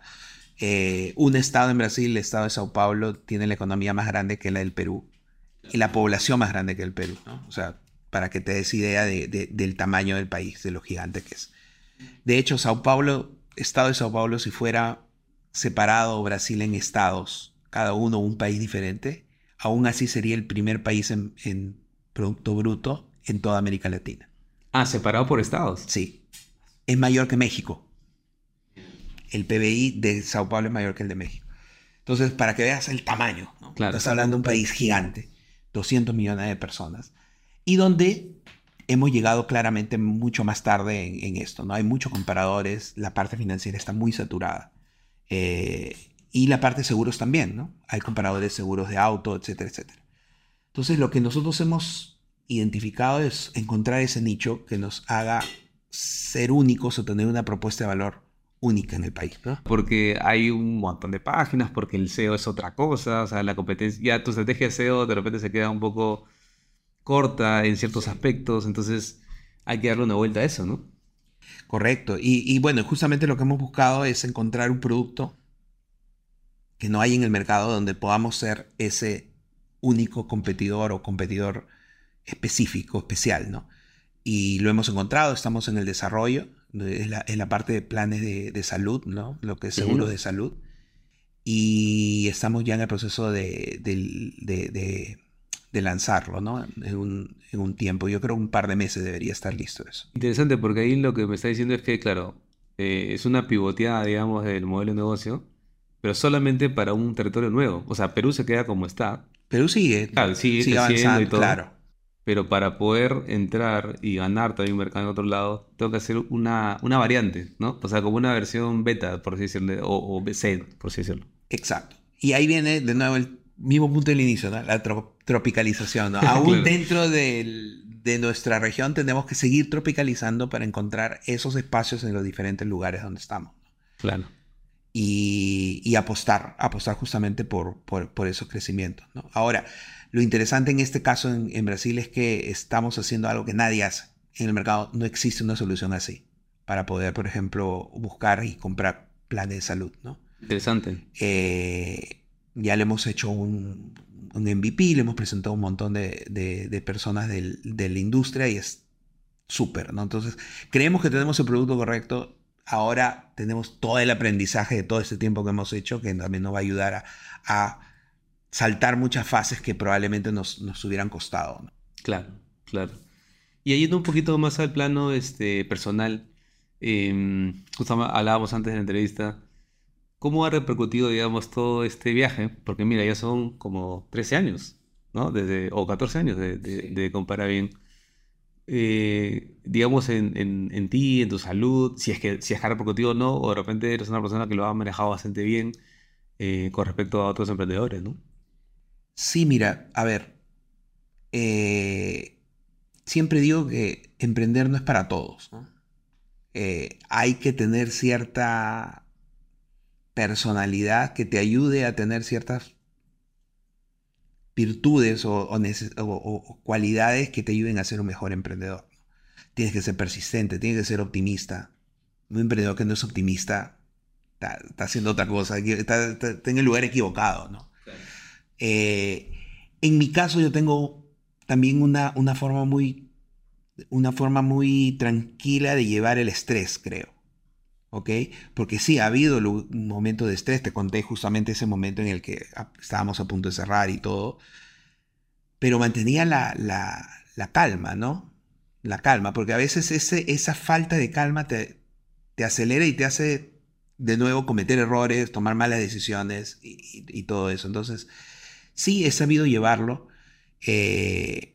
eh, un estado en Brasil, el estado de Sao Paulo, tiene la economía más grande que la del Perú y la población más grande que el Perú, ¿no? O sea, para que te des idea del tamaño del país, de lo gigante que es. De hecho, Sao Paulo, estado de Sao Paulo, si fuera separado Brasil en estados, cada uno un país diferente, aún así sería el primer país en, Producto Bruto en toda América Latina. Ah, separado por estados. Sí. Es mayor que México. El PBI de Sao Paulo es mayor que el de México. Entonces, para que veas el tamaño, estás hablando de un país gigante, 200 millones de personas y donde hemos llegado claramente mucho más tarde en, esto. ¿no? Hay muchos comparadores, la parte financiera está muy saturada. Eh, y la parte de seguros también, ¿no? Hay comparadores seguros de auto, etcétera, etcétera. Entonces lo que nosotros hemos identificado es encontrar ese nicho que nos haga ser únicos o tener una propuesta de valor única en el país. Porque hay un montón de páginas, porque el SEO es otra cosa, o sea, la competencia, ya tu estrategia de SEO de repente se queda un poco corta en ciertos aspectos, entonces hay que darle una vuelta a eso, ¿no? Correcto. Y, bueno, justamente lo que hemos buscado es encontrar un producto que no hay en el mercado donde podamos ser ese único competidor o competidor específico, especial, ¿no? Y lo hemos encontrado, estamos en el desarrollo, en la, parte de planes de, salud, ¿no? Lo que es seguro de salud. Y estamos ya en el proceso de, de de lanzarlo, ¿no? En un, en un, tiempo. Yo creo un par de meses debería estar listo eso. Interesante, porque ahí lo que me está diciendo es que, claro, eh, es una pivoteada, digamos, del modelo de negocio, pero solamente para un territorio nuevo. O sea, Perú se queda como está. Perú sigue, claro, sigue, sigue avanzando y todo. Claro. Pero para poder entrar y ganar también un mercado en otro lado, tengo que hacer una, una variante, ¿no? O sea, como una versión beta, por así decirlo, o, o C, por así decirlo. Exacto. Y ahí viene de nuevo el mismo punto del inicio, ¿no? la tropicalización. Aún dentro de nuestra región tenemos que seguir tropicalizando para encontrar esos espacios en los diferentes lugares donde estamos. Claro. Y, apostar, apostar justamente por, por, esos crecimientos. ¿no? Ahora, lo interesante en este caso en, Brasil es que estamos haciendo algo que nadie hace. En el mercado no existe una solución así para poder, por ejemplo, buscar y comprar planes de salud. ¿no? Interesante. Eh, ya le hemos hecho un, MVP, le hemos presentado un montón de, personas de la industria y es súper, ¿no? Entonces, creemos que tenemos el producto correcto. Ahora tenemos todo el aprendizaje de todo este tiempo que hemos hecho, que también nos va a ayudar a, saltar muchas fases que probablemente nos, hubieran costado. Claro, claro. Y yendo un poquito más al plano este, personal, eh, justo hablábamos antes de la entrevista ¿Cómo ha repercutido, digamos, todo este viaje? Porque mira, ya son como 13 años, ¿no? Desde, o 14 años de, de, comparar bien. Eh, digamos, en, ti, en tu salud, si es que si es ha repercutido o no, o de repente eres una persona que lo ha manejado bastante bien eh, con respecto a otros emprendedores, ¿no? Sí, mira, a ver, eh, siempre digo que emprender no es para todos, ¿no? hay que tener cierta personalidad que te ayude a tener ciertas virtudes o, cualidades que te ayuden a ser un mejor emprendedor. Tienes que ser persistente, tienes que ser optimista. Un emprendedor que no es optimista está, haciendo otra cosa, está, en el lugar equivocado. ¿no? Eh, en mi caso yo tengo también una, una, forma muy, una forma muy tranquila de llevar el estrés, creo. ¿Ok? Porque sí, ha habido un momento de estrés, te conté justamente ese momento en el que estábamos a punto de cerrar y todo, pero mantenía la, calma, ¿no? La calma, porque a veces ese, esa falta de calma te, te, acelera y te hace de nuevo cometer errores, tomar malas decisiones y, todo eso. Entonces, sí, he sabido llevarlo. Eh,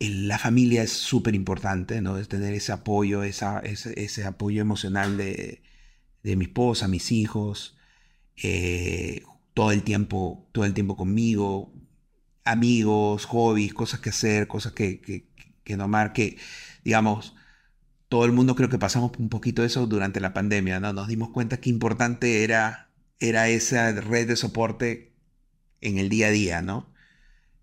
la familia es súper importante, ¿no? Es tener ese apoyo, esa, ese, apoyo emocional de, de, mi esposa, mis hijos, eh, todo el tiempo, todo el tiempo conmigo, amigos, hobbies, cosas que hacer, cosas que, que, que nomar, que, digamos, todo el mundo creo que pasamos un poquito eso durante la pandemia, ¿no? Nos dimos cuenta que importante era, era esa red de soporte en el día a día, ¿no?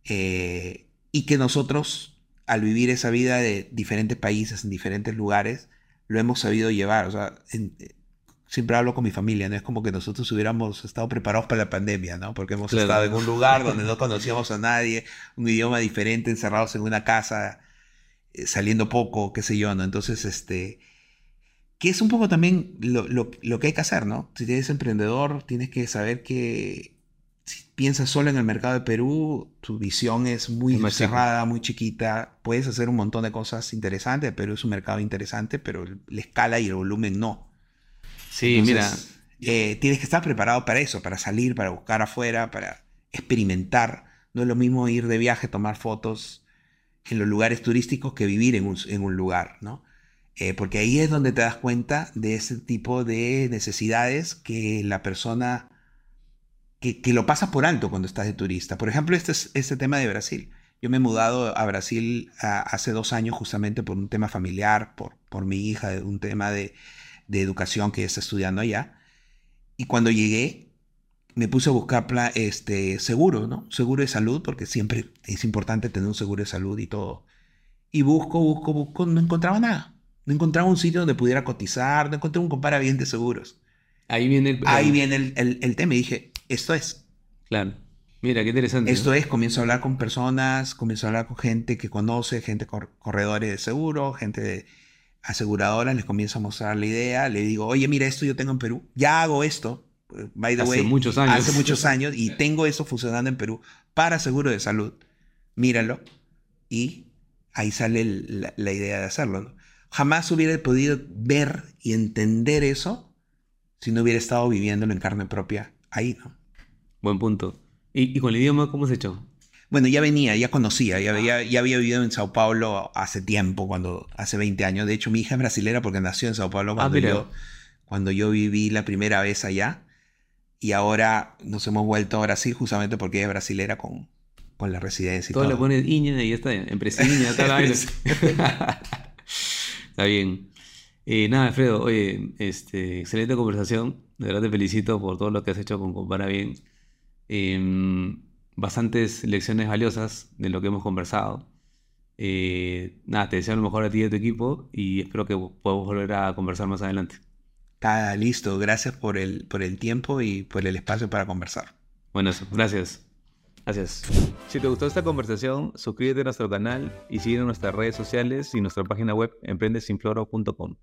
Eh, y que nosotros al vivir esa vida de diferentes países, en diferentes lugares, lo hemos sabido llevar. O sea, eh, siempre hablo con mi familia, ¿no? Es como que nosotros hubiéramos estado preparados para la pandemia, ¿no? Porque hemos estado en un lugar donde no conocíamos a nadie, un idioma diferente, encerrados en una casa, eh, saliendo poco, qué sé yo, ¿no? Entonces, este... Que es un poco también lo, lo, lo que hay que hacer, ¿no? Si eres emprendedor, tienes que saber que si piensas solo en el mercado de Perú, tu visión es muy cerrada, muy chiquita. Puedes hacer un montón de cosas interesantes. Perú es un mercado interesante, pero la escala y el volumen no. Sí, mira. Eh, tienes que estar preparado para eso, para salir, para buscar afuera, para experimentar. No es lo mismo ir de viaje, tomar fotos en los lugares turísticos que vivir en un, en un lugar, ¿no? Eh, porque ahí es donde te das cuenta de ese tipo de necesidades que la persona que, lo pasas por alto cuando estás de turista. Por ejemplo, este, es, este tema de Brasil. Yo me he mudado a Brasil hace dos años justamente por un tema familiar, por, por mi hija, un tema de, de educación que está estudiando allá. Y cuando llegué, me puse a buscar este, seguro, ¿no? Seguro de salud, porque siempre es importante tener un seguro de salud y todo. Y busco, busco, busco, no encontraba nada. No encontraba un sitio donde pudiera cotizar, no encontré un bien de seguros. Ahí viene el, Ahí viene el, el, el tema y dije, esto es. Claro. Mira, qué interesante. Esto es, comienzo a hablar con personas, comienzo a hablar con gente que conoce, gente corredores de seguro, gente de aseguradoras, les comienzo a mostrar la idea, le digo, oye, mira, esto yo tengo en Perú, ya hago esto, by the hace way, muchos años. hace muchos años y tengo eso funcionando en Perú para seguro de salud, míralo y ahí sale la, idea de hacerlo. Jamás hubiera podido ver y entender eso si no hubiera estado viviéndolo en carne propia ahí, ¿no? Buen punto. ¿Y, con el idioma cómo se echó? Bueno, ya venía, ya conocía, ya, ya, había vivido en Sao Paulo hace tiempo, cuando hace 20 años. De hecho, mi hija es brasilera porque nació en Sao Paulo cuando, ah, yo, cuando yo viví la primera vez allá. Y ahora nos hemos vuelto a Brasil justamente porque ella es brasilera con, con la residencia y todo. Todo le pones Iña y ya está, empresa está la Está bien. Eh, nada, Alfredo, oye, este, excelente conversación. De verdad te felicito por todo lo que has hecho con Compara Bien. Em, bastantes lecciones valiosas de lo que hemos conversado. Eh, nada, te deseo lo mejor a ti y a tu equipo y espero que podamos volver a conversar más adelante. Está listo. Gracias por el, por el tiempo y por el espacio para conversar. Bueno, gracias. Gracias. Si te gustó esta conversación, suscríbete a nuestro canal y sigue en nuestras redes sociales y nuestra página web emprendesinfloro.com.